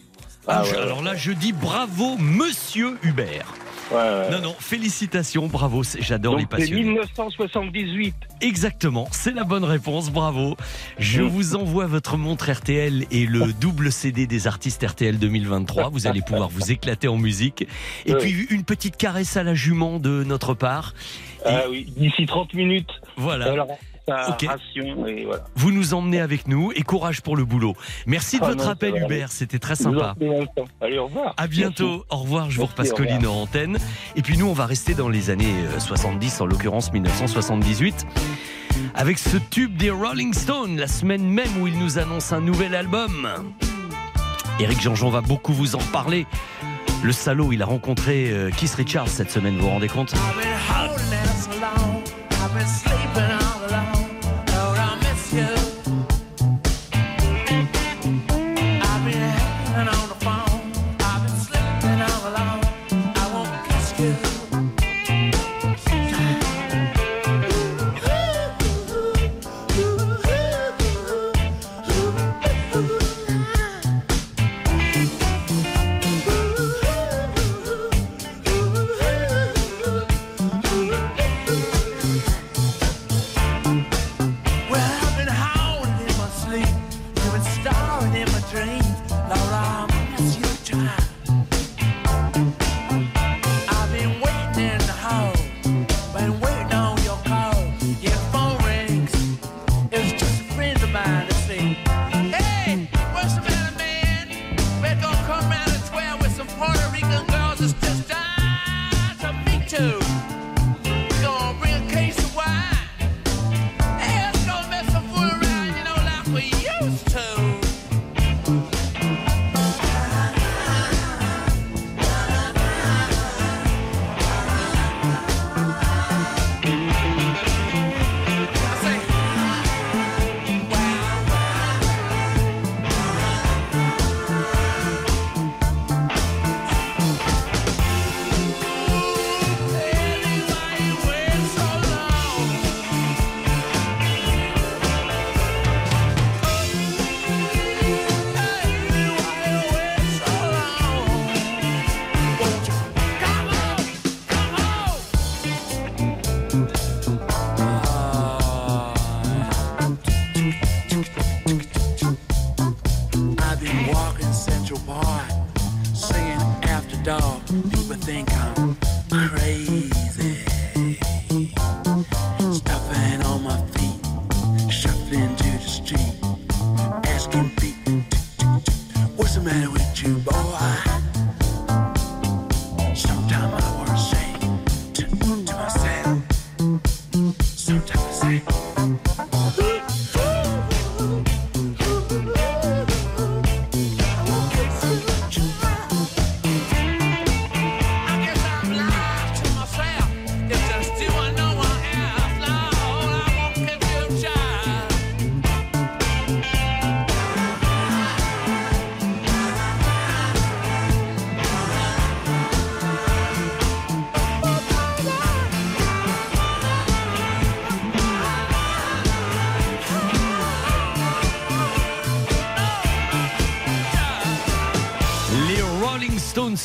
Ah Ah, ouais, Alors là, je dis bravo, monsieur Hubert. Ouais. Non, non, félicitations, bravo, j'adore les passionnés. 1978. Exactement, c'est la bonne réponse, bravo. Je Mm. vous envoie votre montre RTL et le double CD des artistes RTL 2023. Vous allez pouvoir vous éclater en musique. Et puis une petite caresse à la jument de notre part. Ah oui, d'ici 30 minutes. Voilà. Alors, sa Ok. ration, et voilà. Vous nous emmenez avec nous et courage pour le boulot. Merci de Ah votre non, appel Hubert, c'était très sympa. Allez, au revoir. À bientôt. Au revoir. Je vous repasse. Colline en antenne. Et puis nous, on va rester dans les années euh, 70, en l'occurrence 1978, avec ce tube des Rolling Stones, la semaine même où ils nous annoncent un nouvel album. Eric Jean-Jean va beaucoup vous en reparler. Le salaud, il a rencontré euh, Keith Richards cette semaine, vous vous rendez compte?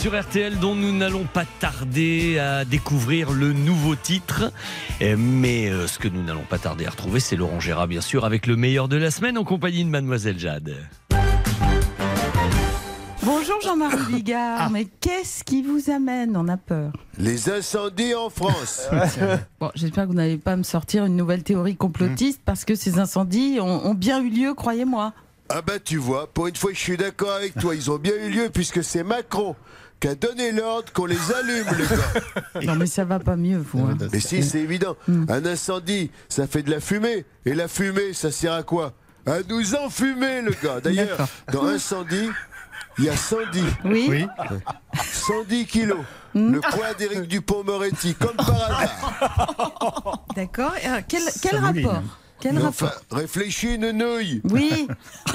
Sur RTL dont nous n'allons pas tarder à découvrir le nouveau titre. Mais euh, ce que nous n'allons pas tarder à retrouver, c'est Laurent Gérard, bien sûr, avec le meilleur de la semaine en compagnie de Mademoiselle Jade. Bonjour Jean-Marie Bigard, mais qu'est-ce qui vous amène? On a peur. Les incendies en France. Bon, j'espère que vous n'allez pas me sortir une nouvelle théorie complotiste parce que ces incendies ont, ont bien eu lieu, croyez-moi. Ah bah tu vois, pour une fois je suis d'accord avec toi, ils ont bien eu lieu puisque c'est Macron qui a donné l'ordre qu'on les allume les gars. Non mais ça va pas mieux, vous. hein. Mais si, c'est évident. Un incendie, ça fait de la fumée. Et la fumée, ça sert à quoi? À nous enfumer, le gars. D'ailleurs, dans incendie, il y a 110. Oui. Oui. 110 kilos. Le poids d'Éric Dupont-Moretti, comme par hasard. D'accord. Euh, quel rapport? Quel Mais rapport enfin, réfléchis, nenouille. Oui.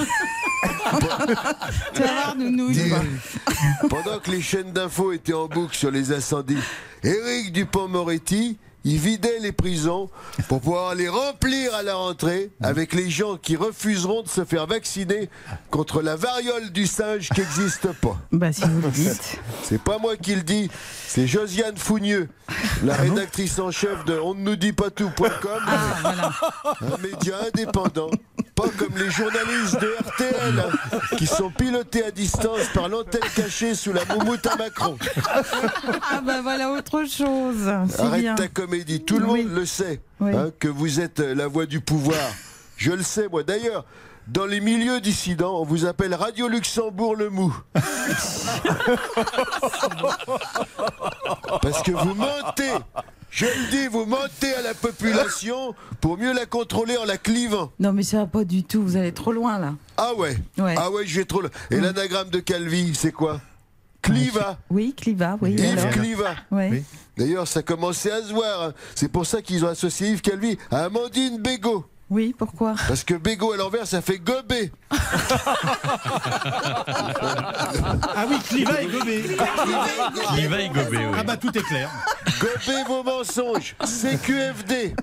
tu vas voir, Nounouille. quoi. Pendant que les chaînes d'infos étaient en boucle sur les incendies, Éric Dupont-Moretti, il vidait les prisons pour pouvoir les remplir à la rentrée avec les gens qui refuseront de se faire vacciner contre la variole du singe qui n'existe pas. Bah si vous le dites. C'est pas moi qui le dis, c'est Josiane Fougneux, la rédactrice en chef de on ne nous dit pas tout.com, un média indépendant, pas comme les journalistes de RTL qui sont pilotés à distance par l'antenne cachée sous la moumoute à Macron. Ah bah voilà autre chose. Arrête bien. ta comédie, tout le monde le sait Oui. hein, que vous êtes la voix du pouvoir. Je le sais moi d'ailleurs. Dans les milieux dissidents, on vous appelle Radio Luxembourg le mou. Parce que vous mentez. Je le dis, vous mentez à la population pour mieux la contrôler en la clivant. Non mais ça va pas du tout, vous allez trop loin là. Ah ouais, Ouais. Ah ouais, je vais trop. loin. Et l'anagramme de Calvi, c'est quoi? Cliva. Oui, Cliva, oui. Yves alors Cliva. Oui. D'ailleurs, ça commençait à se voir. hein. C'est pour ça qu'ils ont associé Yves Calvi à Amandine Bégaud. Oui, pourquoi? Parce que Bégaud à l'envers, ça fait gober. Ah oui, Cliva et Gobé. Cliva et Gobé, oui. Ah bah tout est clair. Gobez vos mensonges. CQFD.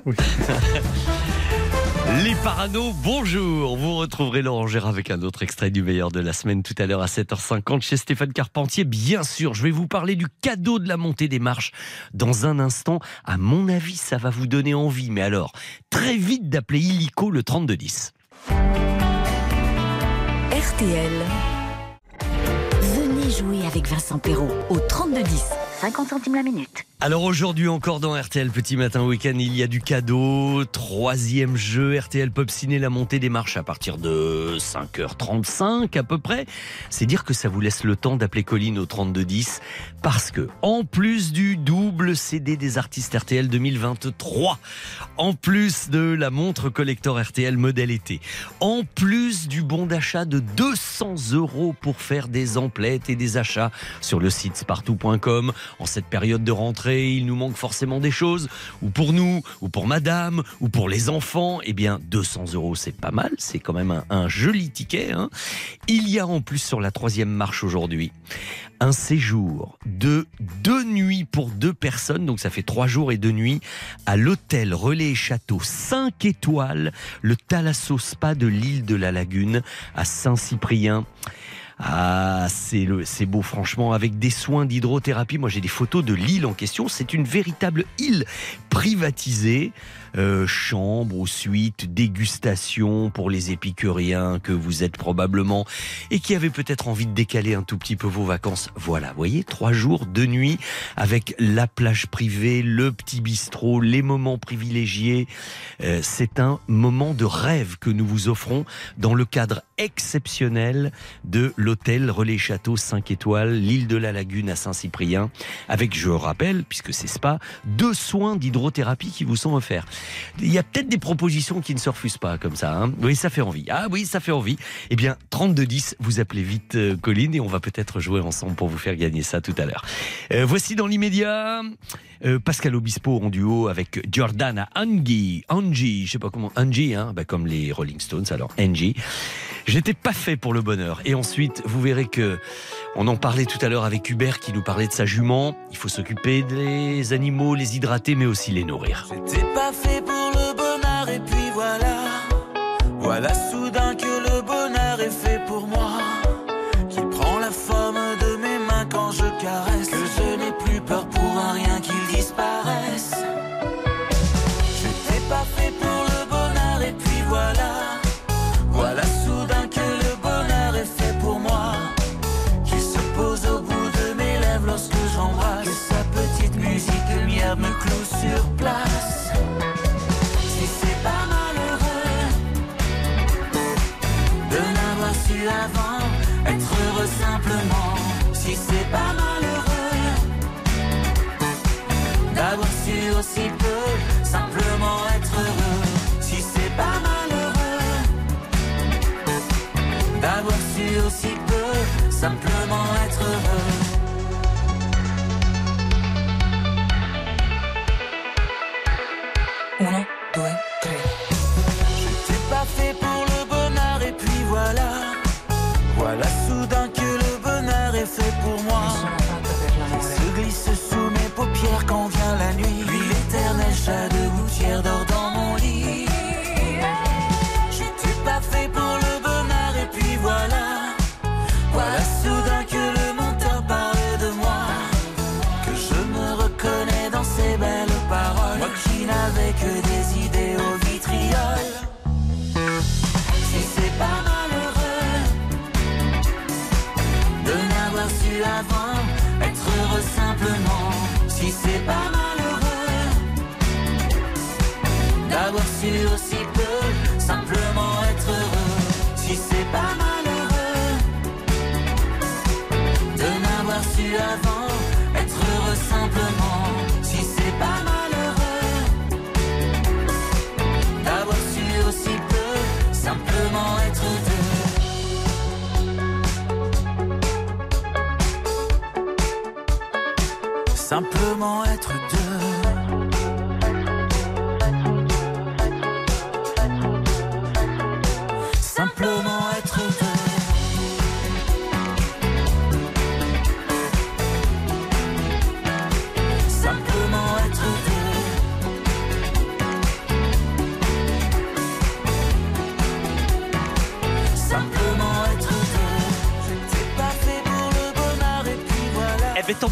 Les Paranos, bonjour Vous retrouverez Laurent Gérard avec un autre extrait du meilleur de la semaine tout à l'heure à 7h50 chez Stéphane Carpentier. Bien sûr, je vais vous parler du cadeau de la montée des marches dans un instant. À mon avis, ça va vous donner envie. Mais alors, très vite d'appeler Illico le 3210. RTL. Venez jouer avec Vincent Perrault au 3210. 50 centimes la minute. Alors aujourd'hui encore dans RTL Petit Matin Week-end, il y a du cadeau. Troisième jeu, RTL Pop Ciné, la montée des marches à partir de 5h35 à peu près. C'est dire que ça vous laisse le temps d'appeler Colline au 3210 parce que en plus du double CD des artistes RTL 2023, en plus de la montre collector RTL modèle été, en plus du bon d'achat de 200 euros pour faire des emplettes et des achats sur le site spartou.com, en cette période de rentrée, il nous manque forcément des choses, ou pour nous, ou pour madame, ou pour les enfants. Eh bien, 200 euros, c'est pas mal, c'est quand même un, joli ticket. hein. Il y a en plus sur la troisième marche aujourd'hui un séjour de deux nuits pour deux personnes, donc ça fait trois jours et deux nuits, à l'hôtel Relais et Château 5 étoiles, le Thalasso Spa de l'île de la Lagune, à Saint-Cyprien. Ah, c'est le, c'est beau franchement, avec des soins d'hydrothérapie. Moi, j'ai des photos de l'île en question. C'est une véritable île privatisée. Euh, chambre ou suite, dégustation pour les épicuriens que vous êtes probablement et qui avaient peut-être envie de décaler un tout petit peu vos vacances. Voilà, voyez, trois jours, deux nuits avec la plage privée, le petit bistrot, les moments privilégiés. Euh, c'est un moment de rêve que nous vous offrons dans le cadre exceptionnel de l'hôtel Relais Château 5 étoiles, l'île de la Lagune à Saint-Cyprien, avec, je rappelle, puisque c'est spa, deux soins d'hydrothérapie qui vous sont offerts. Il y a peut-être des propositions qui ne se refusent pas comme ça. hein. Oui, ça fait envie. Ah oui, ça fait envie. Eh bien, 3210, vous appelez vite euh, Colline et on va peut-être jouer ensemble pour vous faire gagner ça tout à l'heure. Euh, voici dans l'immédiat euh, Pascal Obispo en duo avec Giordana Angie. Angie, je sais pas comment. Angie, hein, bah, comme les Rolling Stones, alors Angie. J'étais pas fait pour le bonheur. Et ensuite, vous verrez que on en parlait tout à l'heure avec Hubert qui nous parlait de sa jument. Il faut s'occuper des animaux, les hydrater, mais aussi les nourrir. Pas fait pour le bonheur et puis voilà. Voilà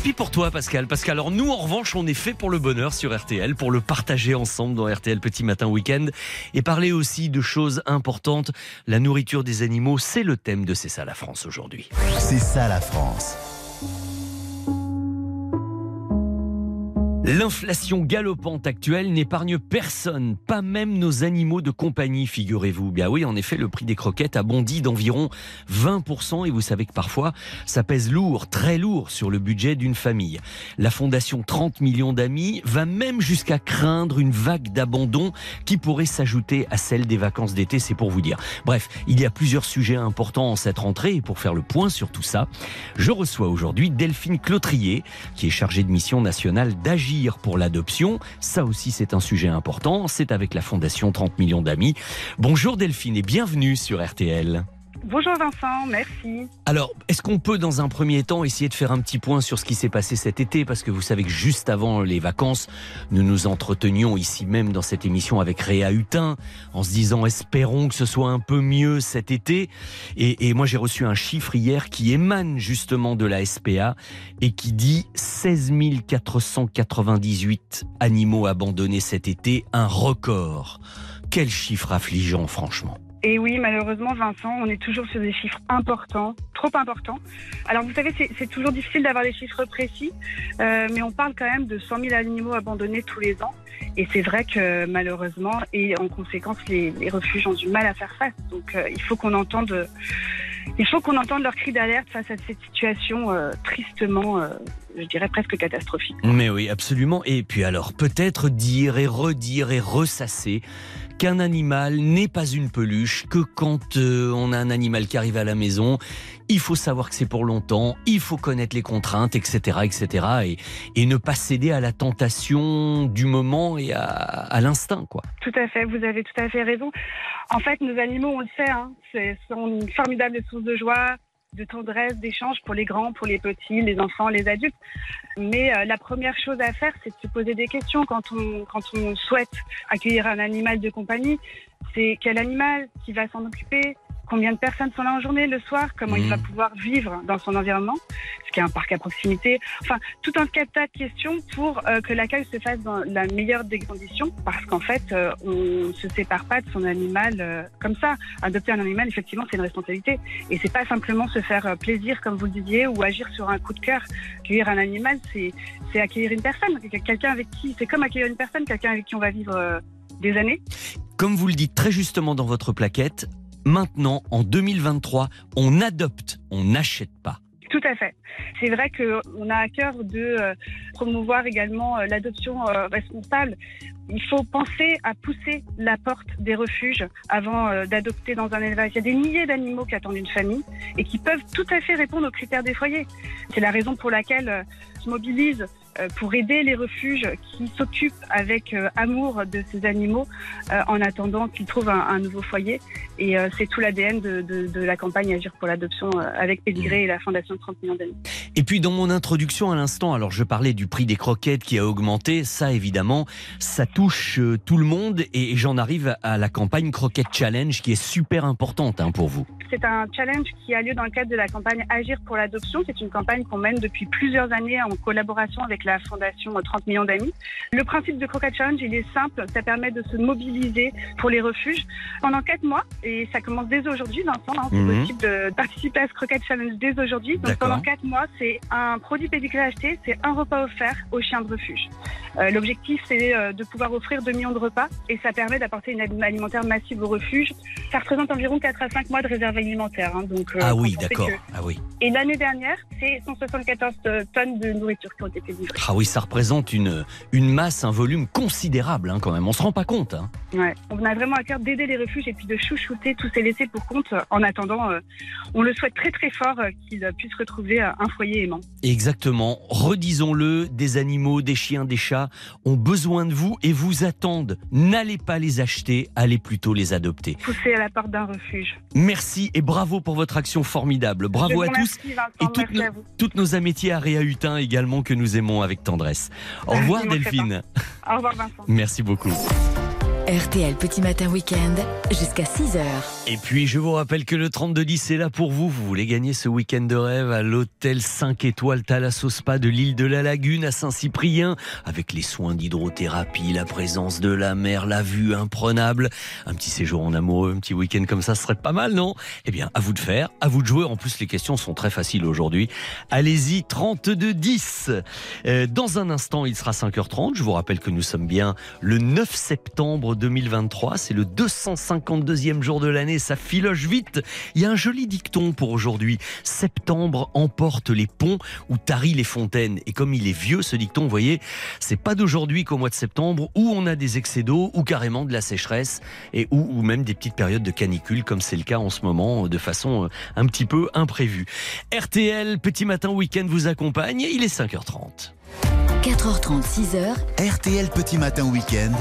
pis pour toi Pascal, parce qu'alors nous en revanche on est fait pour le bonheur sur RTL, pour le partager ensemble dans RTL Petit Matin Week-end et parler aussi de choses importantes. La nourriture des animaux, c'est le thème de C'est ça la France aujourd'hui. C'est ça la France. L'inflation galopante actuelle n'épargne personne, pas même nos animaux de compagnie, figurez-vous. Bien oui, en effet, le prix des croquettes a bondi d'environ 20% et vous savez que parfois, ça pèse lourd, très lourd sur le budget d'une famille. La fondation 30 millions d'amis va même jusqu'à craindre une vague d'abandon qui pourrait s'ajouter à celle des vacances d'été, c'est pour vous dire. Bref, il y a plusieurs sujets importants en cette rentrée et pour faire le point sur tout ça, je reçois aujourd'hui Delphine Clotrier, qui est chargée de mission nationale d'agir pour l'adoption. Ça aussi, c'est un sujet important. C'est avec la Fondation 30 millions d'amis. Bonjour Delphine et bienvenue sur RTL. Bonjour Vincent, merci. Alors, est-ce qu'on peut dans un premier temps essayer de faire un petit point sur ce qui s'est passé cet été? Parce que vous savez que juste avant les vacances, nous nous entretenions ici même dans cette émission avec Réa Hutin en se disant espérons que ce soit un peu mieux cet été. Et, et moi j'ai reçu un chiffre hier qui émane justement de la SPA et qui dit 16 498 animaux abandonnés cet été, un record. Quel chiffre affligeant franchement. Et oui, malheureusement, Vincent, on est toujours sur des chiffres importants, trop importants. Alors, vous savez, c'est- toujours difficile d'avoir des chiffres précis, euh, mais on parle quand même de 100 000 animaux abandonnés tous les ans. Et c'est vrai que malheureusement, et en conséquence, les, refuges ont du mal à faire face. Donc, euh, il faut qu'on entende, il faut qu'on entende leur cri d'alerte face à cette situation euh, tristement, je dirais presque catastrophique. Mais oui, absolument. Et puis alors, peut-être dire et redire et ressasser qu'un animal n'est pas une peluche, que quand euh, on a un animal qui arrive à la maison, il faut savoir que c'est pour longtemps, il faut connaître les contraintes, etc., etc., et, ne pas céder à la tentation du moment et à, à l'instinct, quoi. Tout à fait, vous avez tout à fait raison. En fait, nos animaux, on le sait, hein, c'est- sont une formidable source de joie, de tendresse, d'échange pour les grands, pour les petits, les enfants, les adultes. Mais euh, la première chose à faire, c'est de se poser des questions quand on, quand on souhaite accueillir un animal de compagnie. C'est quel animal qui va s'en occuper? Combien de personnes sont là en journée, le soir Comment il va pouvoir vivre dans son environnement Est-ce qu'il y a un parc à proximité Enfin, tout un tas de questions pour euh, que l'accueil se fasse dans la meilleure des conditions. Parce qu'en fait, euh, on se sépare pas de son animal euh, comme ça. Adopter un animal, effectivement, c'est une responsabilité. Et c'est pas simplement se faire euh, plaisir, comme vous le disiez, ou agir sur un coup de cœur. Accueillir un animal, c'est c'est accueillir une personne. Quelqu'un avec qui, c'est comme accueillir une personne, quelqu'un avec qui on va vivre des années. Comme vous le dites très justement dans votre plaquette, Maintenant, en 2023, on adopte, on n'achète pas. Tout à fait. C'est vrai qu'on a à cœur de euh, promouvoir également euh, l'adoption euh, responsable. Il faut penser à pousser la porte des refuges avant d'adopter dans un élevage. Il y a des milliers d'animaux qui attendent une famille et qui peuvent tout à fait répondre aux critères des foyers. C'est la raison pour laquelle je mobilise pour aider les refuges qui s'occupent avec euh, amour de ces animaux euh, en attendant qu'ils trouvent un, un nouveau foyer. Et euh, c'est tout l'ADN de, de- de la campagne Agir pour l'adoption euh, avec Pédigré et la Fondation 30 millions d'animaux. Et puis dans mon introduction à l'instant, alors je parlais du prix des croquettes qui a augmenté, ça évidemment, ça touche euh, tout le monde et j'en arrive à la campagne Croquette Challenge qui est super importante hein, pour vous. C'est un challenge qui a lieu dans le cadre de la campagne Agir pour l'adoption. C'est une campagne qu'on mène depuis plusieurs années en collaboration avec la Fondation 30 millions d'amis. Le principe de Croquette Challenge, il est simple. Ça permet de se mobiliser pour les refuges pendant quatre mois. Et ça commence dès aujourd'hui, Vincent. hein. C'est Mhm. possible de participer à ce Croquette Challenge dès aujourd'hui. Donc pendant quatre mois, c'est un produit pédigré acheté, c'est un repas offert aux chiens de refuge. Euh, L'objectif, c'est euh, de pouvoir offrir 2 millions de repas et ça permet d'apporter une aide alimentaire massive aux refuges. Ça représente environ 4 à 5 mois de réserve alimentaire. hein, donc, euh, ah oui, d'accord. que- Ah oui. Et l'année dernière, c'est 174 tonnes de nourriture qui ont été livrées. Ah oui, ça représente une, une masse, un volume considérable hein, quand même. On se rend pas compte. hein. Ouais. On a vraiment à cœur d'aider les refuges et puis de chouchouter tous ces laissés pour compte. euh, En attendant, euh, on le souhaite très très fort euh, qu'ils puissent retrouver euh, un foyer aimant. Exactement. Redisons-le, des animaux, des chiens, des chats ont besoin de vous et vous attendent. N'allez pas les acheter, allez plutôt les adopter. Pousser à la porte d'un refuge. Merci et bravo pour votre action formidable. Bravo à tous. remercie, Vincent. Et toutes Merci nos, à toutes nos amitiés à Réa Hutin également que nous aimons avec tendresse. Au revoir Delphine. Au revoir Vincent. Merci beaucoup. RTL Petit Matin Week-end jusqu'à 6h. Et puis je vous rappelle que le 3210 est là pour vous. Vous voulez gagner ce week-end de rêve à l'hôtel 5 étoiles Thalasso Spa de l'île de la Lagune à Saint-Cyprien avec les soins d'hydrothérapie, la présence de la mer, la vue imprenable. Un petit séjour en amoureux, un petit week-end comme ça, ce serait pas mal, non? Eh bien, à vous de faire, à vous de jouer. En plus, les questions sont très faciles aujourd'hui. Allez-y, 3210. Euh, dans un instant, il sera 5h30. Je vous rappelle que nous sommes bien le 9 septembre 2023. C'est le 252e jour de l'année. Ça filoche vite. Il y a un joli dicton pour aujourd'hui. Septembre emporte les ponts ou tarit les fontaines. Et comme il est vieux, ce dicton, vous voyez, c'est pas d'aujourd'hui qu'au mois de septembre où on a des excès d'eau ou carrément de la sécheresse et ou, ou même des petites périodes de canicule comme c'est le cas en ce moment de façon euh, un petit peu imprévue. RTL, petit matin week-end vous accompagne. Il est 5h30. 4h30, 6h. RTL Petit Matin Week-end,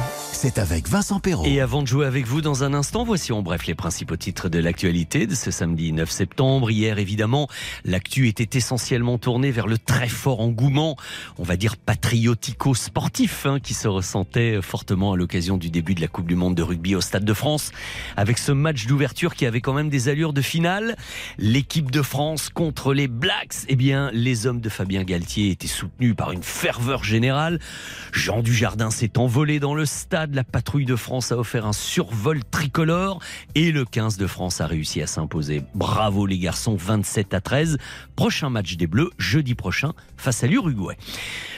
c'est avec Vincent Perrault. Et avant de jouer avec vous dans un instant, voici en bref les principaux titres de l'actualité de ce samedi 9 septembre. Hier, évidemment, l'actu était essentiellement tournée vers le très fort engouement, on va dire patriotico-sportif, hein, qui se ressentait fortement à l'occasion du début de la Coupe du Monde de rugby au Stade de France, avec ce match d'ouverture qui avait quand même des allures de finale. L'équipe de France contre les Blacks, eh bien, les hommes de Fabien Galtier étaient soutenus par une ferveur générale. Jean Dujardin s'est envolé dans le stade. La patrouille de France a offert un survol tricolore et le 15 de France a réussi à s'imposer. Bravo les garçons, 27 à 13. Prochain match des Bleus, jeudi prochain, face à l'Uruguay.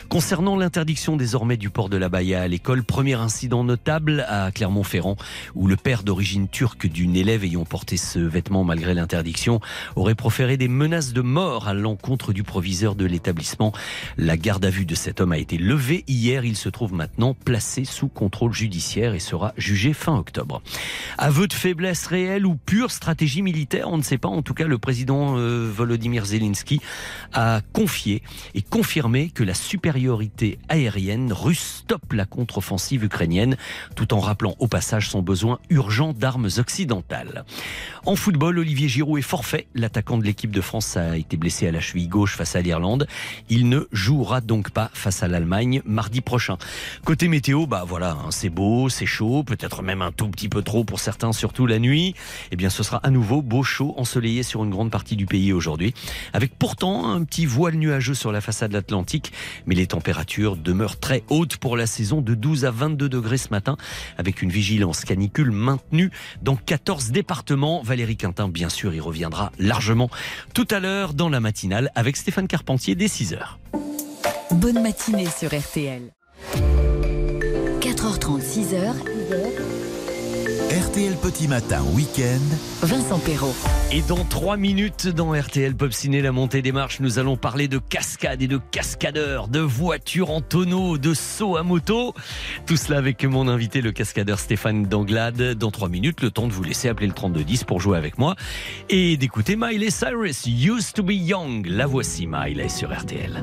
Concernant l'interdiction désormais du port de la Baïa à l'école, premier incident notable à Clermont-Ferrand, où le père d'origine turque d'une élève ayant porté ce vêtement malgré l'interdiction aurait proféré des menaces de mort à l'encontre du proviseur de l'établissement. La garde à vue de cet homme a été levée hier. Il se trouve maintenant placé sous contrôle judiciaire et sera jugé fin octobre. Aveu de faiblesse réelle ou pure stratégie militaire, on ne sait pas. En tout cas, le président euh, Volodymyr Zelensky a confié et confirmé que la supériorité aérienne russe stoppe la contre-offensive ukrainienne, tout en rappelant au passage son besoin urgent d'armes occidentales. En football, Olivier Giroud est forfait. L'attaquant de l'équipe de France a été blessé à la cheville gauche face à l'Irlande. Il ne jouera donc pas face à l'Allemagne mardi prochain. Côté météo, bah voilà, hein, c'est beau, c'est chaud, peut-être même un tout petit peu trop pour certains, surtout la nuit. Eh bien, ce sera à nouveau beau, chaud, ensoleillé sur une grande partie du pays aujourd'hui, avec pourtant un petit voile nuageux sur la façade atlantique, mais les températures demeurent très hautes pour la saison de 12 à 22 degrés ce matin, avec une vigilance canicule maintenue dans 14 départements. Valérie Quintin, bien sûr, y reviendra largement tout à l'heure dans la matinale avec Stéphane Carpentier dès 6 heures. Bonne matinée sur RTL. 4h30, 6h. RTL Petit Matin Week-end. Vincent Perrault. Et dans trois minutes, dans RTL Pop Ciné, la montée des marches, nous allons parler de cascades et de cascadeurs, de voitures en tonneau, de sauts à moto. Tout cela avec mon invité, le cascadeur Stéphane Danglade. Dans trois minutes, le temps de vous laisser appeler le 3210 pour jouer avec moi et d'écouter Miley Cyrus, Used to be Young. La voici, Miley, sur RTL.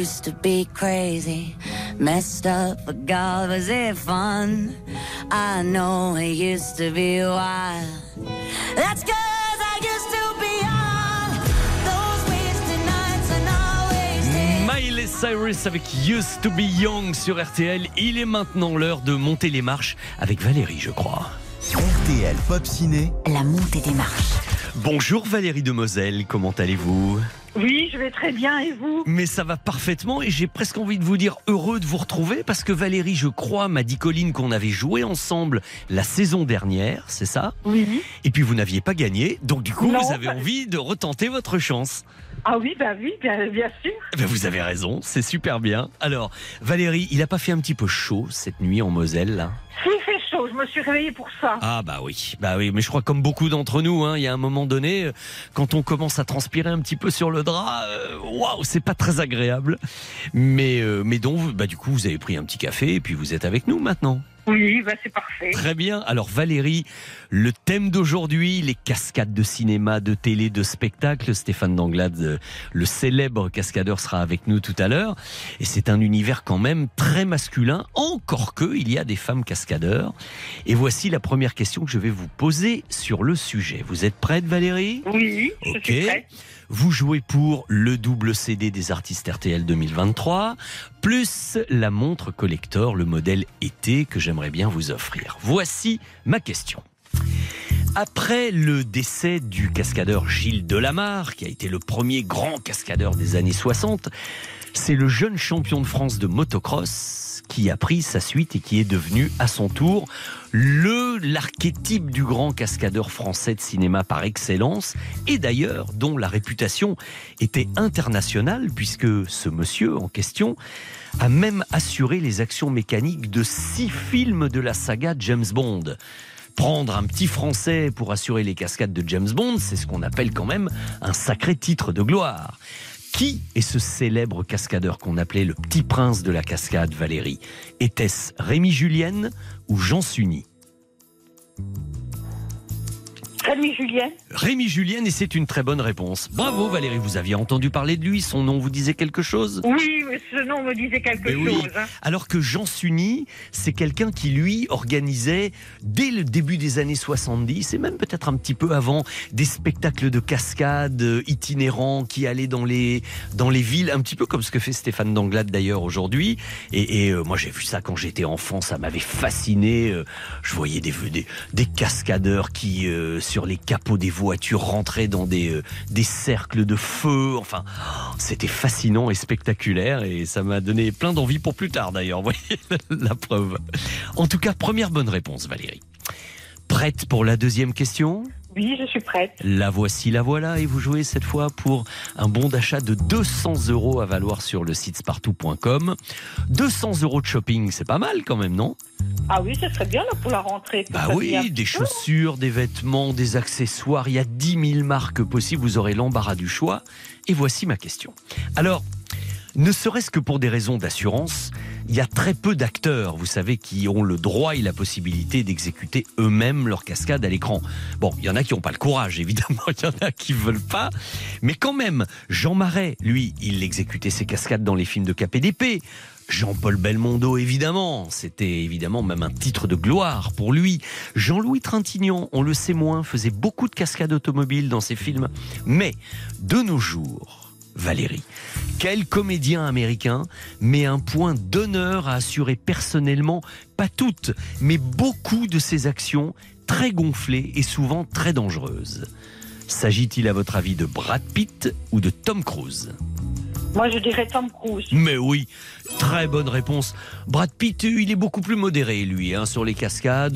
Used to be crazy, messed up, but God, was it fun? I know it used to be wild. That's cause I used to be young. Those wasted nights are not wasted. Miley Cyrus avec Used to be Young sur RTL. Il est maintenant l'heure de monter les marches avec Valérie, je crois. RTL Pop Ciné. La montée des marches. Bonjour Valérie de Moselle, comment allez-vous? Oui, je vais très bien et vous Mais ça va parfaitement et j'ai presque envie de vous dire heureux de vous retrouver parce que Valérie, je crois, m'a dit Colline qu'on avait joué ensemble la saison dernière, c'est ça? Oui. Et puis vous n'aviez pas gagné, donc du coup Non, vous avez bah- envie de retenter votre chance. Ah oui, bah oui, bien, bien sûr. Ben, vous avez raison, c'est super bien. Alors, Valérie, il a pas fait un petit peu chaud cette nuit en Moselle là? Si, fait je me suis réveillée pour ça. Ah bah oui, bah oui, mais je crois comme beaucoup d'entre nous, hein, il y a un moment donné, euh, quand on commence à transpirer un petit peu sur le drap, euh, waouh, c'est pas très agréable. Mais euh, mais donc, bah du coup, vous avez pris un petit café et puis vous êtes avec nous maintenant. Oui, bah c'est parfait. Très bien. Alors Valérie, le thème d'aujourd'hui, les cascades de cinéma, de télé, de spectacle. Stéphane Danglade, euh, le célèbre cascadeur, sera avec nous tout à l'heure. Et c'est un univers quand même très masculin, encore que il y a des femmes cascadeurs. Et voici la première question que je vais vous poser sur le sujet. Vous êtes prête Valérie? Oui, je Ok. suis prête. Vous jouez pour le double CD des artistes RTL 2023, plus la montre collector, le modèle été que j'aimerais bien vous offrir. Voici ma question. Après le décès du cascadeur Gilles Delamarre, qui a été le premier grand cascadeur des années 60, c'est le jeune champion de France de motocross qui a pris sa suite et qui est devenu à son tour le l'archétype du grand cascadeur français de cinéma par excellence et d'ailleurs dont la réputation était internationale puisque ce monsieur en question a même assuré les actions mécaniques de six films de la saga James Bond. Prendre un petit Français pour assurer les cascades de James Bond, c'est ce qu'on appelle quand même un sacré titre de gloire. Qui est ce célèbre cascadeur qu'on appelait le petit prince de la cascade, Valérie? Était-ce Rémi Julienne ou Jean Sunny Rémi Julien Rémi Julienne, et c'est une très bonne réponse. Bravo Valérie, vous aviez entendu parler de lui, son nom vous disait quelque chose? Oui, mais ce nom me disait quelque Mais oui. chose. hein. Alors que Jean Sunny, c'est quelqu'un qui, lui, organisait, dès le début des années 70, et même peut-être un petit peu avant, des spectacles de cascade euh, itinérants qui allaient dans les, dans les villes, un petit peu comme ce que fait Stéphane Danglade d'ailleurs aujourd'hui. Et, et, euh, moi, j'ai vu ça quand j'étais enfant, ça m'avait fasciné. Euh, Je voyais des, des, des cascadeurs qui, euh, sur les capots des voitures, rentraient dans des, euh, des cercles de feu. Enfin, c'était fascinant et spectaculaire et ça m'a donné plein d'envie pour plus tard d'ailleurs. Vous voyez la preuve. En tout cas, première bonne réponse, Valérie. Prête pour la deuxième question? Oui, je suis prête. La voici, la voilà, et vous jouez cette fois pour un bon d'achat de 200 euros à valoir sur le site spartou.com. 200 euros de shopping, c'est pas mal quand même, non? Ah oui, ce serait bien là, pour la rentrée. Bah oui, des chaussures, des vêtements, des accessoires, il y a 10 000 marques possibles, vous aurez l'embarras du choix. Et voici ma question. Alors, ne serait-ce que pour des raisons d'assurance, il y a très peu d'acteurs, vous savez, qui ont le droit et la possibilité d'exécuter eux-mêmes leur cascade à l'écran. Bon, il y en a qui n'ont pas le courage, évidemment, il y en a qui veulent pas, mais quand même, Jean Marais, lui, il exécutait ses cascades dans les films de KPDP. Jean-Paul Belmondo, évidemment. C'était évidemment même un titre de gloire pour lui. Jean-Louis Trintignant, on le sait moins, faisait beaucoup de cascades automobiles dans ses films. Mais, de nos jours, Valérie, quel comédien américain met un point d'honneur à assurer personnellement, pas toutes, mais beaucoup de ses actions très gonflées et souvent très dangereuses? S'agit-il à votre avis de Brad Pitt ou de Tom Cruise? Moi, je dirais Tom Cruise. mais oui, très bonne réponse. Brad Pitt, il est beaucoup plus modéré, lui, hein, sur les cascades.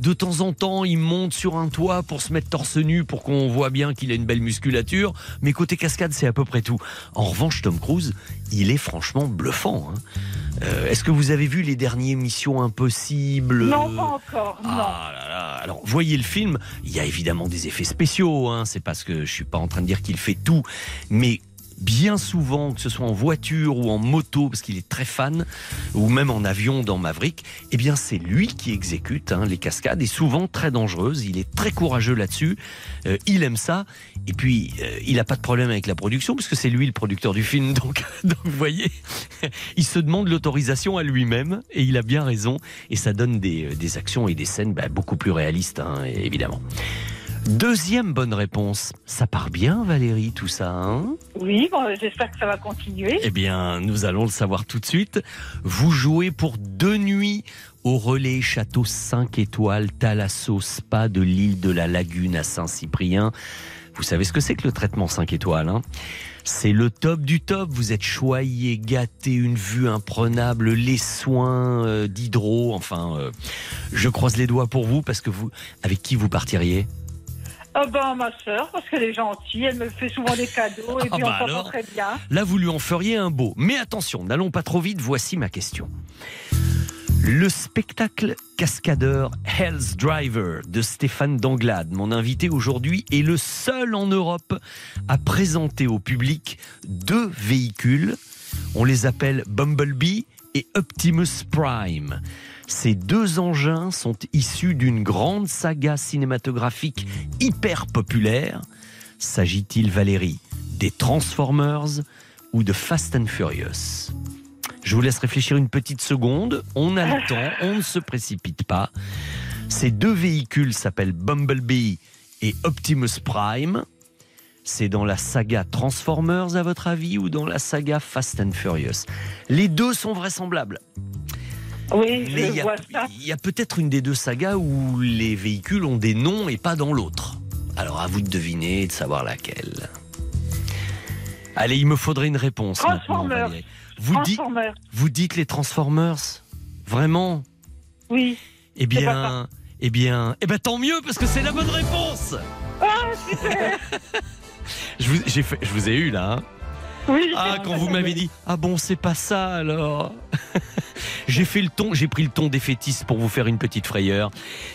De temps en temps, il monte sur un toit pour se mettre torse nu pour qu'on voit bien qu'il a une belle musculature. Mais côté cascade, c'est à peu près tout. En revanche, Tom Cruise, il est franchement bluffant. hein. Euh, Est-ce que vous avez vu les derniers Missions Impossibles? Non, pas encore, non. Ah là là. Alors, voyez le film, il y a évidemment des effets spéciaux, hein. c'est parce que je suis pas en train de dire qu'il fait tout, mais bien souvent, que ce soit en voiture ou en moto, parce qu'il est très fan, ou même en avion dans Maverick, eh bien c'est lui qui exécute hein, les cascades, et souvent très dangereuses. Il est très courageux là-dessus, Euh, il aime ça, et puis euh, il n'a pas de problème avec la production, parce que c'est lui le producteur du film, donc, donc vous voyez, il se demande l'autorisation à lui-même, et il a bien raison, et ça donne des, euh, des actions et des scènes bah, beaucoup plus réalistes, hein, évidemment. Deuxième bonne réponse. Ça part bien, Valérie, tout ça, hein? Oui, bon, j'espère que ça va continuer. Eh bien, nous allons le savoir tout de suite. Vous jouez pour deux nuits au relais château 5 étoiles Thalasso Spa de l'île de la Lagune à Saint-Cyprien. Vous savez ce que c'est que le traitement 5 étoiles, hein? C'est le top du top. Vous êtes choyé, gâté, une vue imprenable, les soins euh, d'hydro. Enfin, euh, je croise les doigts pour vous parce que vous, avec qui vous partiriez? Ah ben, ma sœur, parce qu'elle est gentille, elle me fait souvent des cadeaux, et Ah puis bah on s'entend très bien. Là, vous lui en feriez un beau. Mais attention, n'allons pas trop vite, voici ma question. Le spectacle cascadeur Hell's Driver de Stéphane Danglade, mon invité aujourd'hui, est le seul en Europe à présenter au public deux véhicules. On les appelle Bumblebee et Optimus Prime. Ces deux engins sont issus d'une grande saga cinématographique hyper populaire. S'agit-il, Valérie, des Transformers ou de Fast and Furious? Je vous laisse réfléchir une petite seconde. On a le temps, on ne se précipite pas. Ces deux véhicules s'appellent Bumblebee et Optimus Prime. C'est dans la saga Transformers, à votre avis, ou dans la saga Fast and Furious? Les deux sont vraisemblables. Oui, Mais je il y a- vois ça. il y a peut-être une des deux sagas où les véhicules ont des noms et pas dans l'autre. Alors à vous de deviner et de savoir laquelle. Allez, il me faudrait une réponse. Transformers. Vous, dites, Transformers. vous dites les Transformers? Vraiment? Oui. Eh bien, eh bien, eh ben tant mieux parce que c'est la bonne réponse. Ah, super Je vous, j'ai fait- je vous ai eu là. hein Oui. ah, quand vous m'avez dit, ah bon, c'est pas ça alors. J'ai fait le ton, j'ai pris le ton défaitiste pour vous faire une petite frayeur,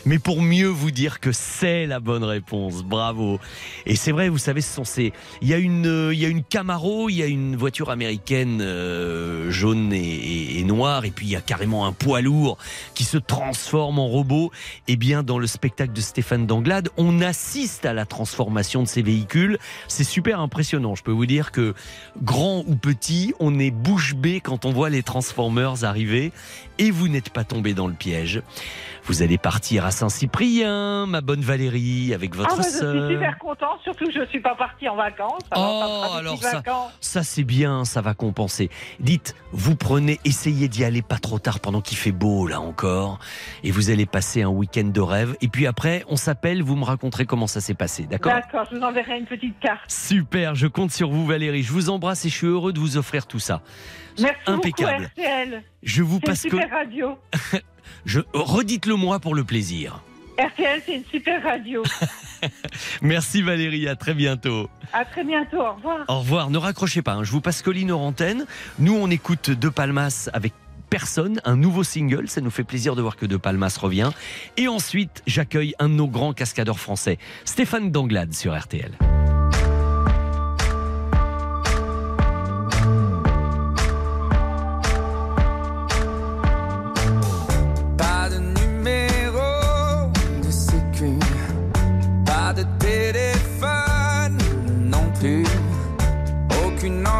mais pour mieux vous dire que c'est la bonne réponse. Bravo. Et c'est vrai, vous savez, ce sont ces. Il y a une, euh, il y a une Camaro, il y a une voiture américaine euh, jaune et, et- noire, et puis il y a carrément un poids lourd qui se transforme en robot. Et bien, dans le spectacle de Stéphane Danglade, on assiste à la transformation de ces véhicules. C'est super impressionnant. Je peux vous dire que grand ou petit, on est bouche bée quand on voit les Transformers arriver. Et vous n'êtes pas tombé dans le piège. Vous allez partir à Saint-Cyprien, ma bonne Valérie, avec votre ah, bah, je sœur. suis super contente, surtout que je ne suis pas partie en vacances. Alors, Oh, alors ça, vacances. ça c'est bien, ça va compenser. Dites, vous prenez, essayez d'y aller pas trop tard pendant qu'il fait beau là encore, et vous allez passer un week-end de rêve. Et puis après, on s'appelle, vous me raconterez comment ça s'est passé, d'accord? D'accord, je vous enverrai une petite carte. Super, je compte sur vous Valérie. Je vous embrasse et je suis heureux de vous offrir tout ça. Merci Impeccable. beaucoup, RTL. Je vous C'est une passe que. super radio. Je redites-le moi pour le plaisir. RTL, c'est une super radio. Merci Valérie, à très bientôt. à très bientôt, au revoir. Au revoir, ne raccrochez pas, hein. je vous passe Colline hors antenne. Nous, on écoute De Palmas avec personne, un nouveau single, ça nous fait plaisir de voir que De Palmas revient. Et ensuite, j'accueille un de nos grands cascadeurs français, Stéphane Danglade sur RTL.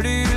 Plus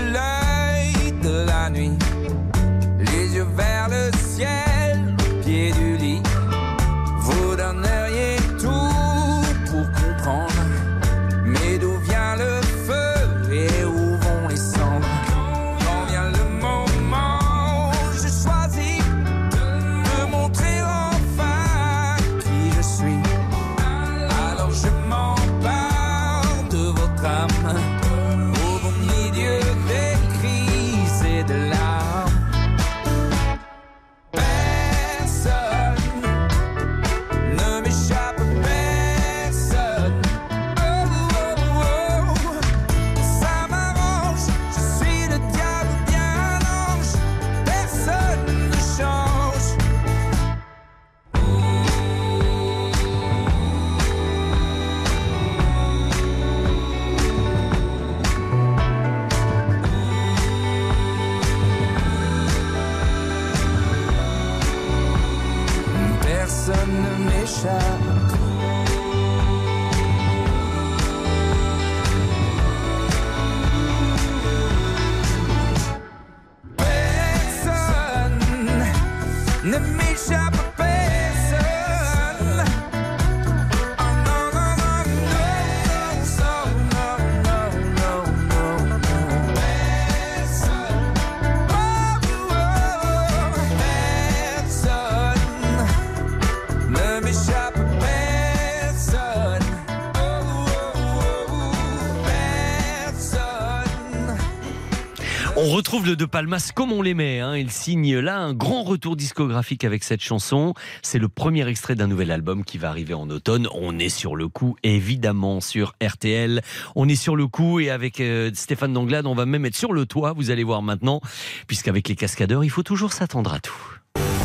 retrouve le De Palmas comme on l'aimait. Hein. Il signe là un grand retour discographique avec cette chanson. C'est le premier extrait d'un nouvel album qui va arriver en automne. On est sur le coup, évidemment, sur RTL. On est sur le coup et avec euh, Stéphane Danglade, on va même être sur le toit, vous allez voir maintenant. Puisqu'avec les cascadeurs, il faut toujours s'attendre à tout.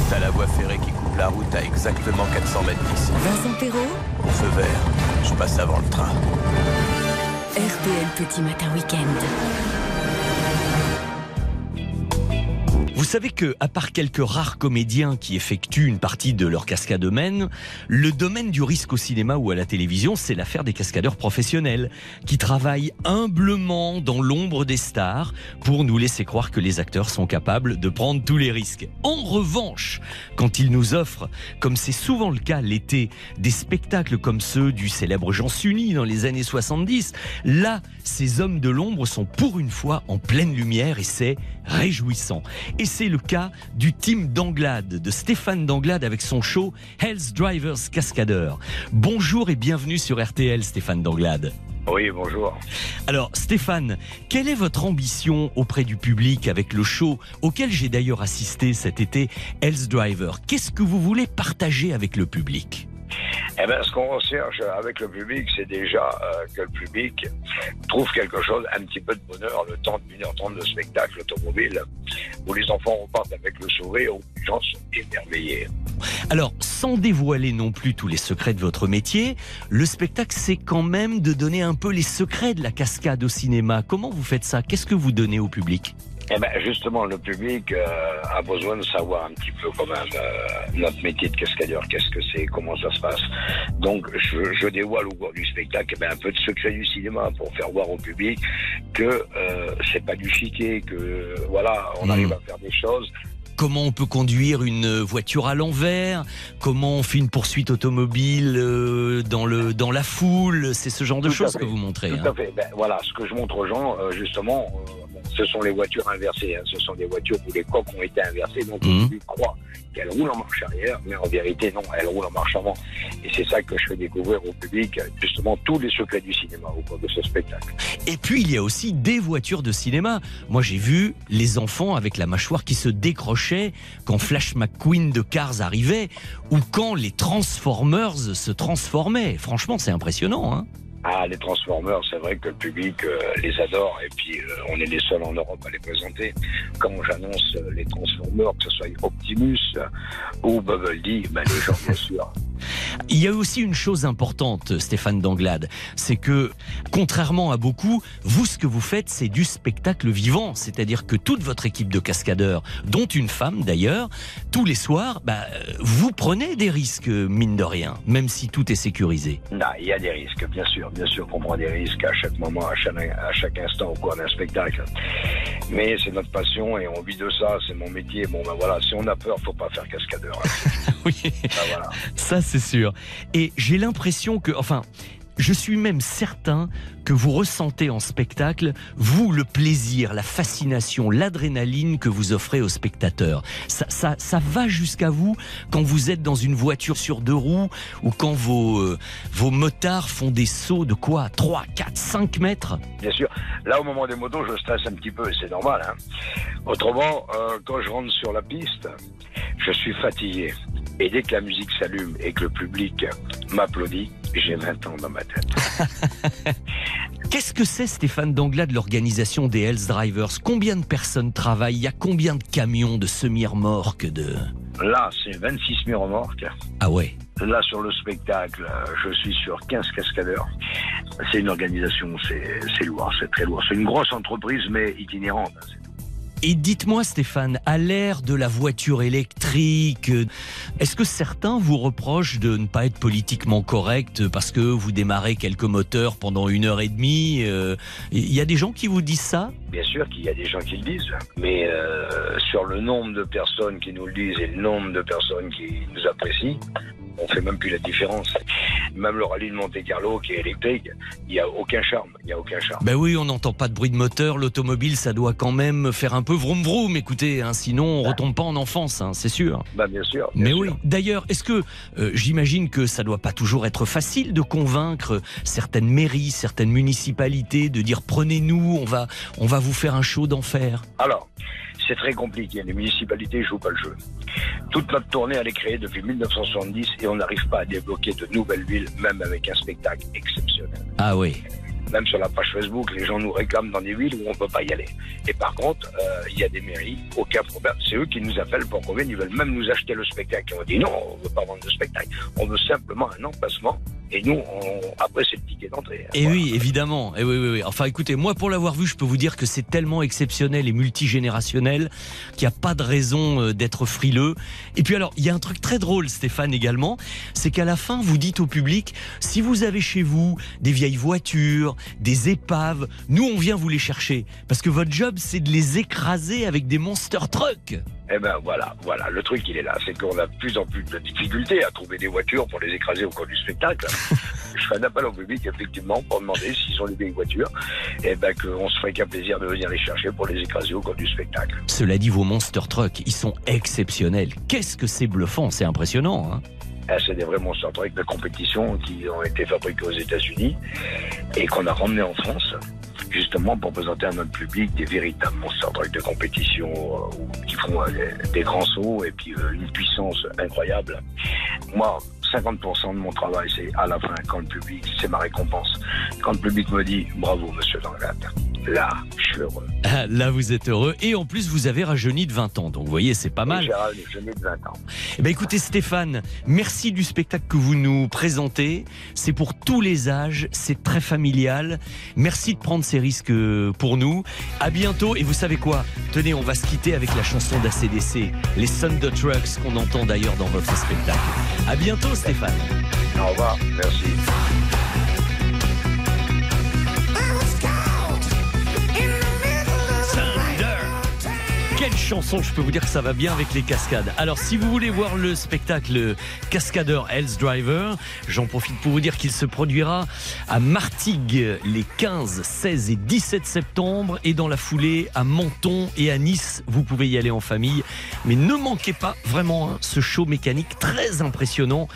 T'as la voie ferrée qui coupe la route à exactement 400 mètres d'ici. Vincent Perrault, Au feu vert, je passe avant le train. RTL Petit Matin Week-end. Vous savez que, à part quelques rares comédiens qui effectuent une partie de leur cascade eux-mêmes, le domaine du risque au cinéma ou à la télévision, c'est l'affaire des cascadeurs professionnels qui travaillent humblement dans l'ombre des stars pour nous laisser croire que les acteurs sont capables de prendre tous les risques. En revanche, quand ils nous offrent, comme c'est souvent le cas l'été, des spectacles comme ceux du célèbre Jean Sully dans les années 70, là, ces hommes de l'ombre sont pour une fois en pleine lumière et c'est réjouissant. C'est le cas du team d'Anglade, de Stéphane d'Anglade avec son show Hell's Drivers Cascadeur. Bonjour et bienvenue sur RTL Stéphane d'Anglade. Oui, bonjour. Alors Stéphane, quelle est votre ambition auprès du public avec le show auquel j'ai d'ailleurs assisté cet été, Hell's Driver? Qu'est-ce que vous voulez partager avec le public? Eh bien, ce qu'on recherche avec le public, c'est déjà euh, que le public trouve quelque chose, un petit peu de bonheur, le temps de 1h30 de spectacle automobile, où les enfants repartent avec le sourire, où les gens sont émerveillés. Alors, sans dévoiler non plus tous les secrets de votre métier, le spectacle, c'est quand même de donner un peu les secrets de la cascade au cinéma. Comment vous faites ça? Qu'est-ce que vous donnez au public? Eh bien, justement, le public euh, a besoin de savoir un petit peu quand même euh, notre métier de cascadeur, qu'est-ce que c'est, comment ça se passe. Donc, je, je dévoile au cours du spectacle eh ben, un peu de secret du cinéma pour faire voir au public que euh, c'est pas du chiquet, que voilà, on Mhm. arrive à faire des choses. Comment on peut conduire une voiture à l'envers? Comment on fait une poursuite automobile euh, dans, le, dans la foule? C'est ce genre de choses que vous montrez. Tout hein. à fait. Ben, voilà, ce que je montre aux gens, euh, justement, euh, ce sont les voitures inversées. hein. Ce sont des voitures où les coques ont été inversées. Donc, le public croit qu'elles roulent en marche arrière, mais en vérité, non, elles roulent en marche avant. Et c'est ça que je fais découvrir au public, justement, tous les secrets du cinéma au cours de ce spectacle. Et puis il y a aussi des voitures de cinéma. Moi j'ai vu les enfants avec la mâchoire qui se décrochait quand Flash McQueen de Cars arrivait ou quand les Transformers se transformaient. Franchement c'est impressionnant. Hein Ah, les Transformers, c'est vrai que le public euh, les adore et puis euh, on est les seuls en Europe à les présenter. Quand j'annonce euh, les Transformers, que ce soit Optimus ou Bumblebee, ben, les gens, bien sûr, Il y a aussi une chose importante, Stéphane Danglade, c'est que, contrairement à beaucoup, vous, ce que vous faites, c'est du spectacle vivant. C'est-à-dire que toute votre équipe de cascadeurs, dont une femme d'ailleurs, tous les soirs, bah, vous prenez des risques, mine de rien, même si tout est sécurisé. Non, il y a des risques, bien sûr. Bien sûr qu'on prend des risques à chaque moment, à chaque, à chaque instant au cours d'un spectacle. Mais c'est notre passion et on vit de ça, c'est mon métier. Bon, ben voilà, si on a peur, faut pas faire cascadeur. hein. oui. Ben voilà. Ça, c'est sûr. Et j'ai l'impression que, enfin, je suis même certain que vous ressentez en spectacle, vous, le plaisir, la fascination, l'adrénaline que vous offrez aux spectateurs. Ça, ça, ça va jusqu'à vous quand vous êtes dans une voiture sur deux roues ou quand vos, euh, vos motards font des sauts de quoi? 3, 4, 5 mètres? Bien sûr. Là, au moment des motos, je stresse un petit peu c'est normal. hein. Autrement, euh, quand je rentre sur la piste, je suis fatigué. Et dès que la musique s'allume et que le public m'applaudit, j'ai 20 ans dans ma tête. Qu'est-ce que c'est, Stéphane Danglade, l'organisation des Hells Drivers? Combien de personnes travaillent? Il y a combien de camions, de semi-remorques de... Là, c'est 26 000 remorques. Ah ouais Là, sur le spectacle, je suis sur 15 cascadeurs. C'est une organisation, c'est c'est lourd, c'est très lourd. C'est une grosse entreprise, mais itinérante. Et dites-moi Stéphane, à l'ère de la voiture électrique, est-ce que certains vous reprochent de ne pas être politiquement correct parce que vous démarrez quelques moteurs pendant une heure et demie euh, Il y a des gens qui vous disent ça? Bien sûr qu'il y a des gens qui le disent, mais euh, sur le nombre de personnes qui nous le disent et le nombre de personnes qui nous apprécient, on fait même plus la différence. Même le rallye de Monte Carlo qui est électrique, il n'y a aucun charme, il n'y a aucun charme. Ben oui, on n'entend pas de bruit de moteur, l'automobile ça doit quand même faire un peu vroom vroom, écoutez, hein, sinon on retombe pas en enfance, hein, c'est sûr. Bah bien sûr. bien Mais sûr. oui. D'ailleurs, est-ce que euh, j'imagine que ça doit pas toujours être facile de convaincre certaines mairies, certaines municipalités de dire prenez-nous, on va, on va vous faire un show d'enfer? Alors, c'est très compliqué. Les municipalités jouent pas le jeu. Toute notre tournée, elle est créée depuis 1970 et on n'arrive pas à débloquer de nouvelles villes, même avec un spectacle exceptionnel. Ah oui. Même sur la page Facebook, les gens nous réclament dans des villes où on peut pas y aller. Et par contre, euh, il y a des mairies, aucun problème. C'est eux qui nous appellent pour qu'on vienne. Ils veulent même nous acheter le spectacle. Et on dit non, on veut pas vendre de spectacle. On veut simplement un emplacement Et nous, on- après, c'est le ticket d'entrée. hein. Et oui, évidemment. Et oui, oui, oui. Enfin, écoutez, moi, pour l'avoir vu, je peux vous dire que c'est tellement exceptionnel et multigénérationnel qu'il n'y a pas de raison euh, d'être frileux. Et puis alors, il y a un truc très drôle, Stéphane, également, c'est qu'à la fin, vous dites au public, si vous avez chez vous des vieilles voitures, des épaves, nous, on vient vous les chercher. Parce que votre job, c'est de les écraser avec des monster trucks. Eh ben voilà, voilà, le truc il est là, c'est qu'on a de plus en plus de difficultés à trouver des voitures pour les écraser au cours du spectacle. Je fais un appel au public effectivement pour demander s'ils ont des vieilles voitures, et ben qu'on se ferait qu'un plaisir de venir les chercher pour les écraser au cours du spectacle. Cela dit, vos monster trucks, ils sont exceptionnels. Qu'est-ce que c'est bluffant, c'est impressionnant. Hein? C'est des vrais monster trucks de compétition qui ont été fabriqués aux États-Unis et qu'on a ramenés en France justement pour présenter à notre public des véritables monster trucks de compétition euh, qui font euh, des, des grands sauts et puis euh, une puissance incroyable. Moi, 50% de mon travail, c'est à la fin quand le public, c'est ma récompense. Quand le public me dit bravo, monsieur Danglade, là, je suis heureux. Ah, Là, vous êtes heureux. Et en plus, vous avez rajeuni de 20 ans. Donc, vous voyez, c'est pas mal. J'ai je n'ai de 20 ans. Eh ben, écoutez, Stéphane, merci du spectacle que vous nous présentez. C'est pour tous les âges. C'est très familial. Merci de prendre ces risques euh, pour nous. À bientôt. Et vous savez quoi? Tenez, on va se quitter avec la chanson d'ACDC, les Thunder Trucks, qu'on entend d'ailleurs dans votre spectacle. À bientôt, Stéphane. Au revoir. Merci. Quelle chanson, je peux vous dire que ça va bien avec les cascades. Alors si vous voulez voir le spectacle Cascadeur Hells Driver, j'en profite pour vous dire qu'il se produira à Martigues les 15, 16 et 17 septembre et dans la foulée à Menton et à Nice. Vous pouvez y aller en famille, mais ne manquez pas vraiment hein, ce show mécanique très impressionnant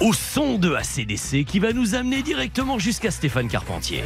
au son de ACDC qui va nous amener directement jusqu'à Stéphane Carpentier.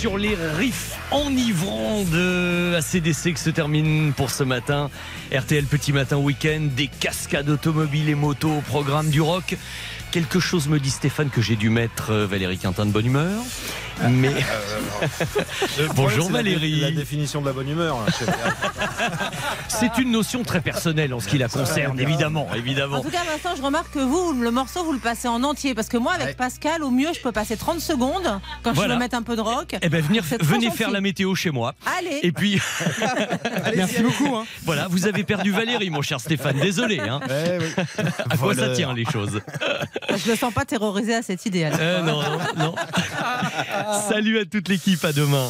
Sur les riffs enivrants de ACDC que se termine pour ce matin. RTL Petit Matin Week-end, des cascades automobiles et motos au programme du rock. Quelque chose me dit Stéphane que j'ai dû mettre euh, Valérie Quintin de bonne humeur. Mais problème, bonjour c'est la dé- Valérie. La définition de la bonne humeur. hein, C'est une notion très personnelle en ce qui la concerne, évidemment, En évidemment. tout cas, Vincent, je remarque que vous, le morceau, vous le passez en entier. Parce que moi, avec Pascal, au mieux, je peux passer 30 secondes quand Voilà. je veux mettre un peu de rock. Eh ben venir, venez gentil. faire la météo chez moi. Allez. Et puis. Merci beaucoup. hein. Voilà, vous avez perdu Valérie, mon cher Stéphane. Désolé. Hein. À quoi ça tient les choses? Je le sens pas terrorisé à cette idée. Euh, Non, non, non. Salut à toute l'équipe. À demain.